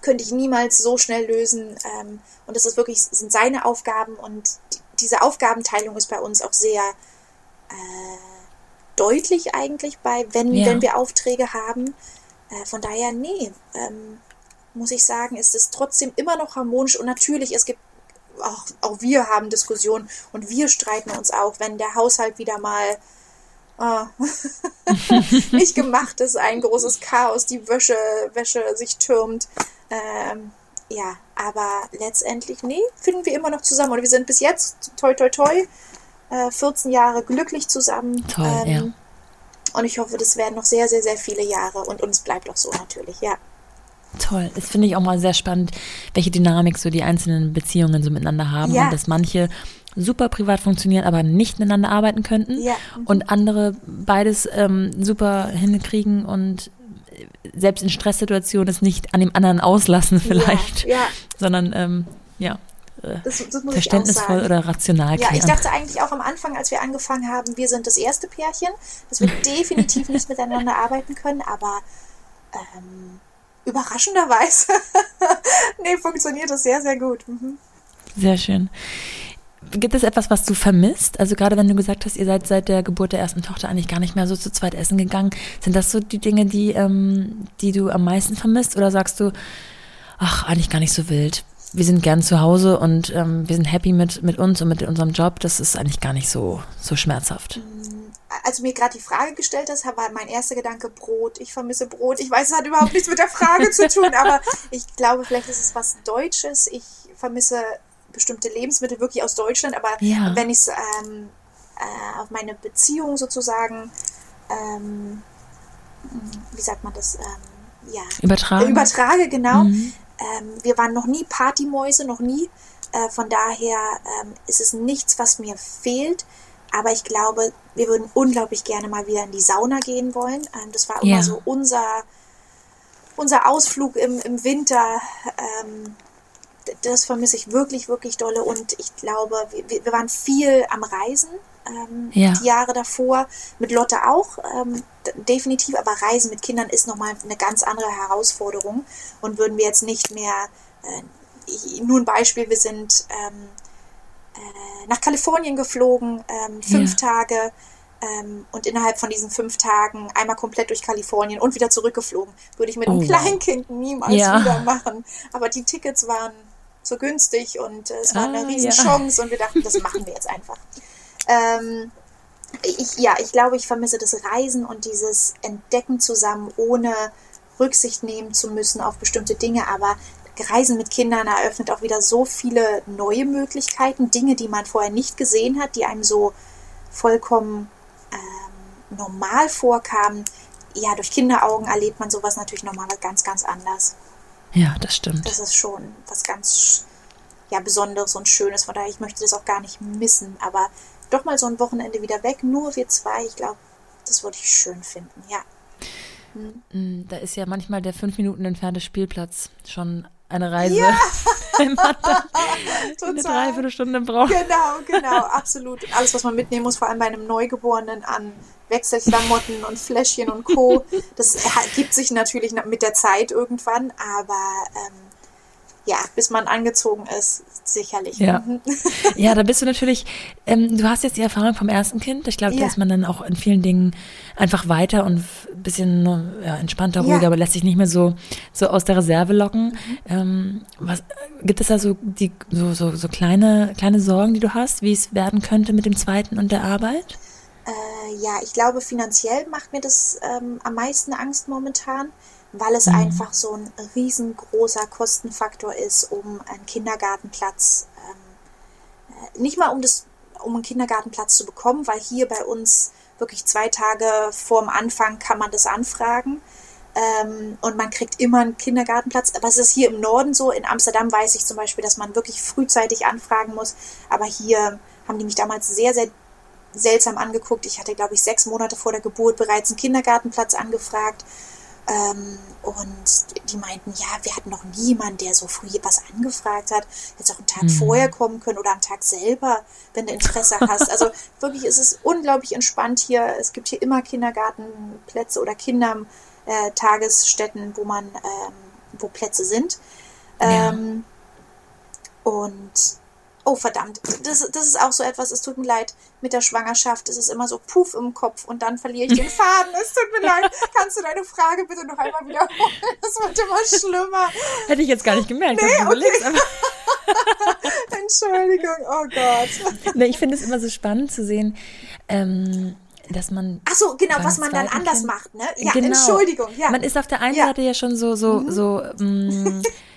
könnte ich niemals so schnell lösen. Ähm, und das ist wirklich, sind seine Aufgaben und die, diese Aufgabenteilung ist bei uns auch sehr äh, deutlich eigentlich bei, wenn, Ja. wenn wir Aufträge haben. Äh, von daher, nee, ähm, muss ich sagen, ist es trotzdem immer noch harmonisch und natürlich, es gibt auch, auch wir haben Diskussionen und wir streiten uns auch, wenn der Haushalt wieder mal ah, [LAUGHS] nicht gemacht ist, ein großes Chaos, die Wäsche, Wäsche sich türmt. Ähm, ja, aber letztendlich, nee, finden wir immer noch zusammen. Und wir sind bis jetzt, toi, toi, toi, äh, 14 Jahre glücklich zusammen. Toll, ähm, ja. Und ich hoffe, das werden noch sehr, sehr, sehr viele Jahre. Und uns bleibt auch so natürlich, ja. Toll. Das finde ich auch mal sehr spannend, welche Dynamik so die einzelnen Beziehungen so miteinander haben Ja. und dass manche super privat funktionieren, aber nicht miteinander arbeiten könnten Ja. und andere beides ähm, super hinkriegen und selbst in Stresssituationen es nicht an dem anderen auslassen vielleicht, Ja, ja. sondern ähm, ja, Das, das auch verständnisvoll oder rational Ja, ich klären. dachte eigentlich auch am Anfang, als wir angefangen haben, wir sind das erste Pärchen, dass wir [LAUGHS] definitiv nicht miteinander arbeiten können, aber ähm, überraschenderweise, [LAUGHS] nee, funktioniert das sehr, sehr gut. Mhm. Sehr schön. Gibt es etwas, was du vermisst? Also gerade wenn du gesagt hast, ihr seid seit der Geburt der ersten Tochter eigentlich gar nicht mehr so zu zweit essen gegangen, sind das so die Dinge, die, ähm, die du am meisten vermisst? Oder sagst du, ach, eigentlich gar nicht so wild? Wir sind gern zu Hause und ähm, wir sind happy mit, mit uns und mit unserem Job, das ist eigentlich gar nicht so, so schmerzhaft. Als du mir gerade die Frage gestellt hast, war mein erster Gedanke Brot. Ich vermisse Brot. Ich weiß, es hat überhaupt nichts mit der Frage zu tun, aber ich glaube, vielleicht ist es was Deutsches. Ich vermisse bestimmte Lebensmittel wirklich aus Deutschland, aber Ja. wenn ich es ähm, äh, auf meine Beziehung sozusagen, ähm, wie sagt man das, ähm, ja, Übertragen? übertrage, genau. Mhm. Ähm, wir waren noch nie Partymäuse, noch nie. Äh, von daher ähm, ist es nichts, was mir fehlt. Aber ich glaube, wir würden unglaublich gerne mal wieder in die Sauna gehen wollen. Ähm, das war immer Ja. so unser, unser Ausflug im, im Winter. Ähm, das vermisse ich wirklich, wirklich dolle. Und ich glaube, wir, wir waren viel am Reisen. Ähm, Ja. Die Jahre davor, mit Lotte auch, ähm, definitiv, aber Reisen mit Kindern ist nochmal eine ganz andere Herausforderung und würden wir jetzt nicht mehr, äh, nur ein Beispiel, wir sind ähm, äh, nach Kalifornien geflogen, ähm, fünf Ja. Tage ähm, und innerhalb von diesen fünf Tagen einmal komplett durch Kalifornien und wieder zurückgeflogen. Würde ich mit Oh, einem wow. Kleinkind niemals Ja. wieder machen. Aber die Tickets waren so günstig und äh, es war Ah, eine ja. Riesenchance und wir dachten, das machen wir jetzt einfach. Ähm, ich, ja, ich glaube, ich vermisse das Reisen und dieses Entdecken zusammen, ohne Rücksicht nehmen zu müssen auf bestimmte Dinge. Aber Reisen mit Kindern eröffnet auch wieder so viele neue Möglichkeiten, Dinge, die man vorher nicht gesehen hat, die einem so vollkommen ähm, normal vorkamen. Ja, durch Kinderaugen erlebt man sowas natürlich nochmal ganz, ganz anders. Ja, das stimmt. Das ist schon was ganz ja, Besonderes und Schönes. Von daher, ich möchte das auch gar nicht missen. Aber doch mal so ein Wochenende wieder weg, nur wir zwei. Ich glaube, das würde ich schön finden, ja. Mm, Da ist ja manchmal der fünf Minuten entfernte Spielplatz schon eine Reise, [LAUGHS] wenn man da [LAUGHS] eine Dreiviertelstunde braucht. Genau, [LAUGHS] genau, absolut. Alles, was man mitnehmen muss, vor allem bei einem Neugeborenen an Wechselklamotten und Fläschchen und Co. Das gibt sich natürlich mit der Zeit irgendwann, aber ähm, ja, bis man angezogen ist, sicherlich. Ja. Mhm. Ja, da bist du natürlich, ähm, du hast jetzt die Erfahrung vom ersten Kind. Ich glaube, da Ja. ist man dann auch in vielen Dingen einfach weiter und ein bisschen ja, entspannter, Ja. ruhiger, aber lässt sich nicht mehr so, so aus der Reserve locken. Mhm. Ähm, was, gibt es da so, die, so, so, so kleine, kleine Sorgen, die du hast, wie es werden könnte mit dem zweiten und der Arbeit? Äh, ja, ich glaube, finanziell macht mir das ähm, am meisten Angst momentan, weil es Mhm. einfach so ein riesengroßer Kostenfaktor ist, um einen Kindergartenplatz, ähm, äh, nicht mal um, das, um einen Kindergartenplatz zu bekommen, weil hier bei uns wirklich zwei Tage vorm Anfang kann man das anfragen. Ähm, und man kriegt immer einen Kindergartenplatz. Was ist hier im Norden so? In Amsterdam weiß ich zum Beispiel, dass man wirklich frühzeitig anfragen muss. Aber hier haben die mich damals sehr, sehr seltsam angeguckt. Ich hatte, glaube ich, sechs Monate vor der Geburt bereits einen Kindergartenplatz angefragt. Ähm, und die meinten, ja, wir hatten noch niemanden, der so früh was angefragt hat. Hättest auch einen Tag vorher kommen können oder am Tag selber, wenn du Interesse hast. Also [LAUGHS] wirklich ist es unglaublich entspannt hier. Es gibt hier immer Kindergartenplätze oder Kindertagesstätten, wo man, ähm, wo Plätze sind. Ja. Ähm, und oh verdammt, das, das ist auch so etwas, es tut mir leid, mit der Schwangerschaft ist es immer so puff im Kopf und dann verliere ich den [LAUGHS] Faden. Es tut mir leid. Kannst du deine Frage bitte noch einmal wiederholen? Das wird immer schlimmer. Hätte ich jetzt gar nicht gemerkt, du überlegst. Aber, [LAUGHS] Entschuldigung, oh Gott. ne, ich finde es immer so spannend zu sehen, ähm, dass man Ach so, genau, was man dann anders Kind- macht, ne? Ja, Genau. Entschuldigung, ja. Man ist auf der einen Ja. Mhm. Seite ja schon so, so, so, mm, äh, [LAUGHS]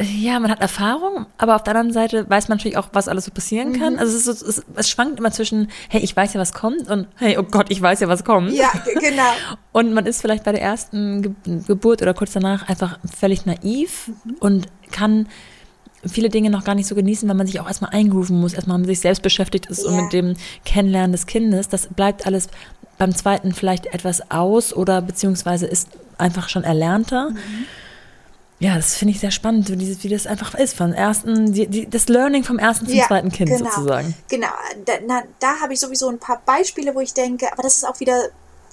ja, man hat Erfahrung, aber auf der anderen Seite weiß man natürlich auch, was alles so passieren Mhm. kann. Also es, ist so, es, es schwankt immer zwischen, hey, ich weiß ja, was kommt und hey, oh Gott, ich weiß ja, was kommt. ja, ge- genau. [LAUGHS] Und man ist vielleicht bei der ersten Ge Geburt oder kurz danach einfach völlig naiv Mhm. und kann viele Dinge noch gar nicht so genießen, weil man sich auch erstmal eingrooven muss, erstmal mit sich selbst beschäftigt ist und Ja. mit dem Kennenlernen des Kindes. Das bleibt alles beim zweiten vielleicht etwas aus oder beziehungsweise ist einfach schon erlernter. Mhm. Ja, das finde ich sehr spannend, wie das einfach ist, vom ersten, die, die, das Learning vom ersten zum zweiten Kind genau. sozusagen. Genau, da, na, da habe ich sowieso ein paar Beispiele, wo ich denke, aber das ist auch wieder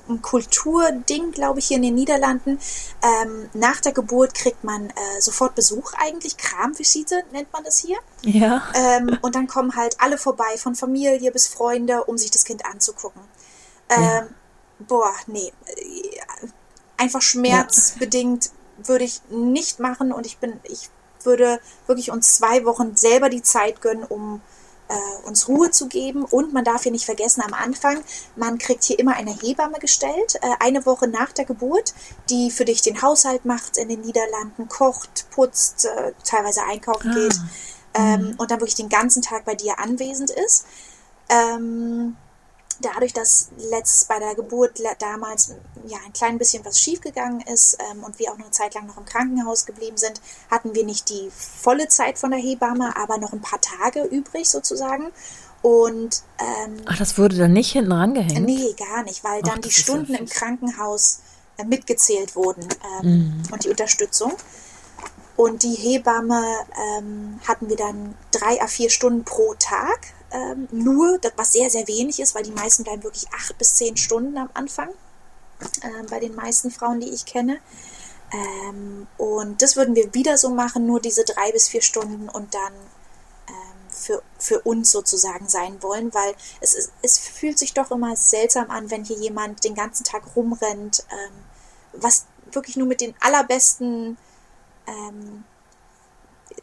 ein Kulturding, glaube ich, hier in den Niederlanden. Ähm, nach der Geburt kriegt man äh, sofort Besuch eigentlich, Kramvisite nennt man das hier. Ja. Ähm, und dann kommen halt alle vorbei, von Familie bis Freunde, um sich das Kind anzugucken. Ähm, Ja. Boah, nee. Äh, Einfach schmerzbedingt würde ich nicht machen und ich bin, ich würde wirklich uns zwei Wochen selber die Zeit gönnen, um äh, uns Ruhe zu geben. Und man darf hier nicht vergessen, am Anfang, man kriegt hier immer eine Hebamme gestellt, äh, eine Woche nach der Geburt, die für dich den Haushalt macht in den Niederlanden, kocht, putzt, äh, teilweise einkaufen ah. geht ähm, mhm. und dann wirklich den ganzen Tag bei dir anwesend ist. Ähm, dadurch, dass letztes bei der Geburt damals ja ein klein bisschen was schiefgegangen ist ähm, und wir auch noch eine Zeit lang noch im Krankenhaus geblieben sind, hatten wir nicht die volle Zeit von der Hebamme, aber noch ein paar Tage übrig sozusagen. Und ähm, ach, das wurde dann nicht hinten rangehängt? Nee, gar nicht, weil dann ach, die Stunden ja im Krankenhaus äh, mitgezählt wurden ähm, mhm. und die Unterstützung. Und die Hebamme ähm, hatten wir dann drei a vier Stunden pro Tag ähm, nur, was sehr, sehr wenig ist, weil die meisten bleiben wirklich acht bis zehn Stunden am Anfang, äh, bei den meisten Frauen, die ich kenne. Ähm, und das würden wir wieder so machen, nur diese drei bis vier Stunden und dann ähm, für, für uns sozusagen sein wollen, weil es, ist, es fühlt sich doch immer seltsam an, wenn hier jemand den ganzen Tag rumrennt, ähm, was wirklich nur mit den allerbesten ähm,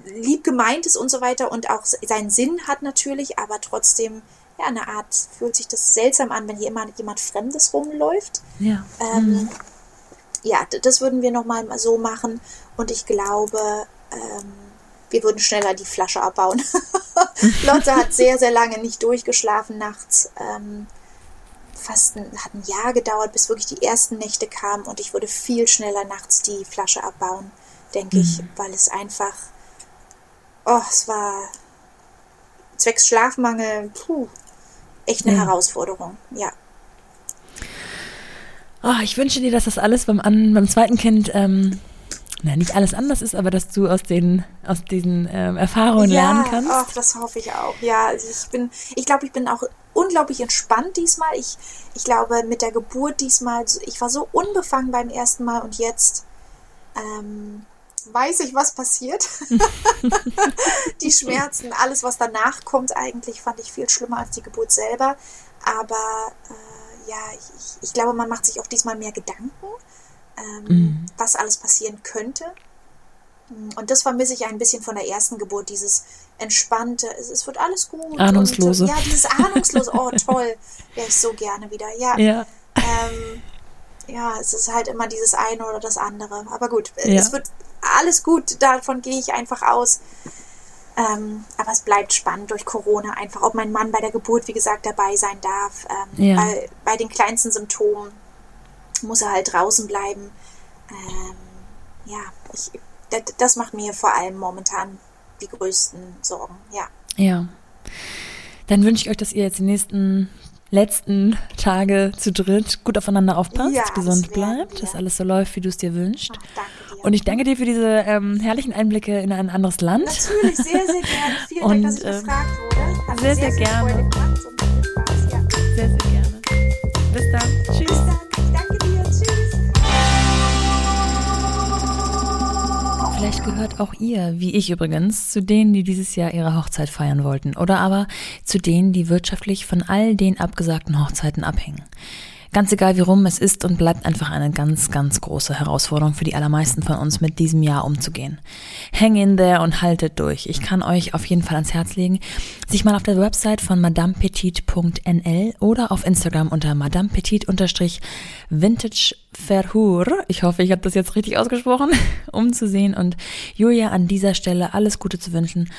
lieb gemeint ist und so weiter und auch seinen Sinn hat natürlich, aber trotzdem, ja, eine Art fühlt sich das seltsam an, wenn hier immer jemand Fremdes rumläuft. Ja. Ähm, mhm. Ja, das würden wir nochmal so machen und ich glaube, ähm, wir würden schneller die Flasche abbauen. [LAUGHS] Lotte hat sehr, sehr lange nicht durchgeschlafen nachts. Ähm, fast ein, hat ein Jahr gedauert, bis wirklich die ersten Nächte kamen und ich würde viel schneller nachts die Flasche abbauen, denke mhm. ich, weil es einfach oh, es war zwecks Schlafmangel, puh, echt eine ja. Herausforderung, ja. Oh, ich wünsche dir, dass das alles beim, an, beim zweiten Kind, ähm, na, nicht alles anders ist, aber dass du aus den, aus diesen ähm, Erfahrungen ja, lernen kannst. Ja, das hoffe ich auch. Ja, also ich bin, ich glaube, ich bin auch unglaublich entspannt diesmal. Ich, ich glaube, mit der Geburt diesmal, ich war so unbefangen beim ersten Mal und jetzt, ähm, weiß ich, was passiert. [LAUGHS] die Schmerzen, alles, was danach kommt, eigentlich fand ich viel schlimmer als die Geburt selber. Aber äh, ja, ich, ich, glaube, man macht sich auch diesmal mehr Gedanken, ähm, mhm. was alles passieren könnte. Und das vermisse ich ein bisschen von der ersten Geburt, dieses entspannte, es, es wird alles gut. Ahnungslose. Und, ja, dieses Ahnungslose, oh toll, wäre ich so gerne wieder. Ja, ja. Ähm, ja, es ist halt immer dieses eine oder das andere. Aber gut, ja. es wird alles gut, davon gehe ich einfach aus. Ähm, aber es bleibt spannend durch Corona einfach, ob mein Mann bei der Geburt, wie gesagt, dabei sein darf. Ähm, ja. bei, bei, den kleinsten Symptomen muss er halt draußen bleiben. Ähm, ja, ich, das, das macht mir vor allem momentan die größten Sorgen, ja. Ja. Dann wünsche ich euch, dass ihr jetzt die nächsten letzten Tage zu dritt gut aufeinander aufpasst, ja, gesund bleibt, dass alles so läuft, wie du es dir wünschst. Ach, Und ich danke dir für diese ähm, herrlichen Einblicke in ein anderes Land. Natürlich, sehr, sehr [LAUGHS] gerne. Vielen Und, Dank, dass ich äh, gefragt wurde. Hat sehr, sehr, sehr gerne. Sehr, sehr gerne. Bis dann. Tschüss. Bis dann. Vielleicht gehört auch ihr, wie ich übrigens, zu denen, die dieses Jahr ihre Hochzeit feiern wollten oder aber zu denen, die wirtschaftlich von all den abgesagten Hochzeiten abhängen. Ganz egal wie rum, es ist und bleibt einfach eine ganz, ganz große Herausforderung für die allermeisten von uns, mit diesem Jahr umzugehen. Hang in there und haltet durch. Ich kann euch auf jeden Fall ans Herz legen, sich mal auf der Website von madamepetit.nl oder auf Instagram unter madamepetit-vintage Verhur, ich hoffe, ich habe das jetzt richtig ausgesprochen, [LAUGHS] umzusehen und Julia an dieser Stelle alles Gute zu wünschen,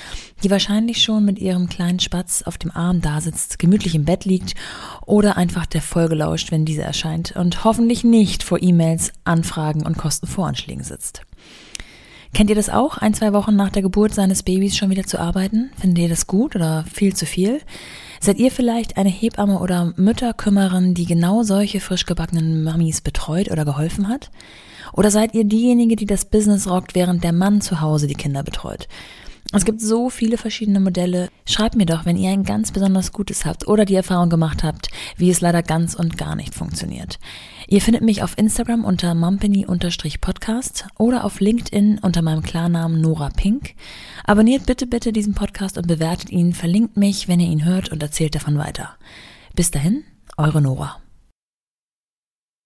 die wahrscheinlich schon mit ihrem kleinen Spatz auf dem Arm da sitzt, gemütlich im Bett liegt oder einfach der Folge lauscht, wenn diese erscheint und hoffentlich nicht vor E-Mails, Anfragen und Kostenvoranschlägen sitzt. Kennt ihr das auch, ein, zwei Wochen nach der Geburt seines Babys schon wieder zu arbeiten? Findet ihr das gut oder viel zu viel? Seid ihr vielleicht eine Hebamme oder Mütterkümmerin, die genau solche frisch gebackenen Mamis betreut oder geholfen hat? Oder seid ihr diejenige, die das Business rockt, während der Mann zu Hause die Kinder betreut? Es gibt so viele verschiedene Modelle. Schreibt mir doch, wenn ihr ein ganz besonders gutes habt oder die Erfahrung gemacht habt, wie es leider ganz und gar nicht funktioniert. Ihr findet mich auf Instagram unter mumpany-podcast oder auf LinkedIn unter meinem Klarnamen Nora Pink. Abonniert bitte bitte diesen Podcast und bewertet ihn, verlinkt mich, wenn ihr ihn hört und erzählt davon weiter. Bis dahin, eure Nora.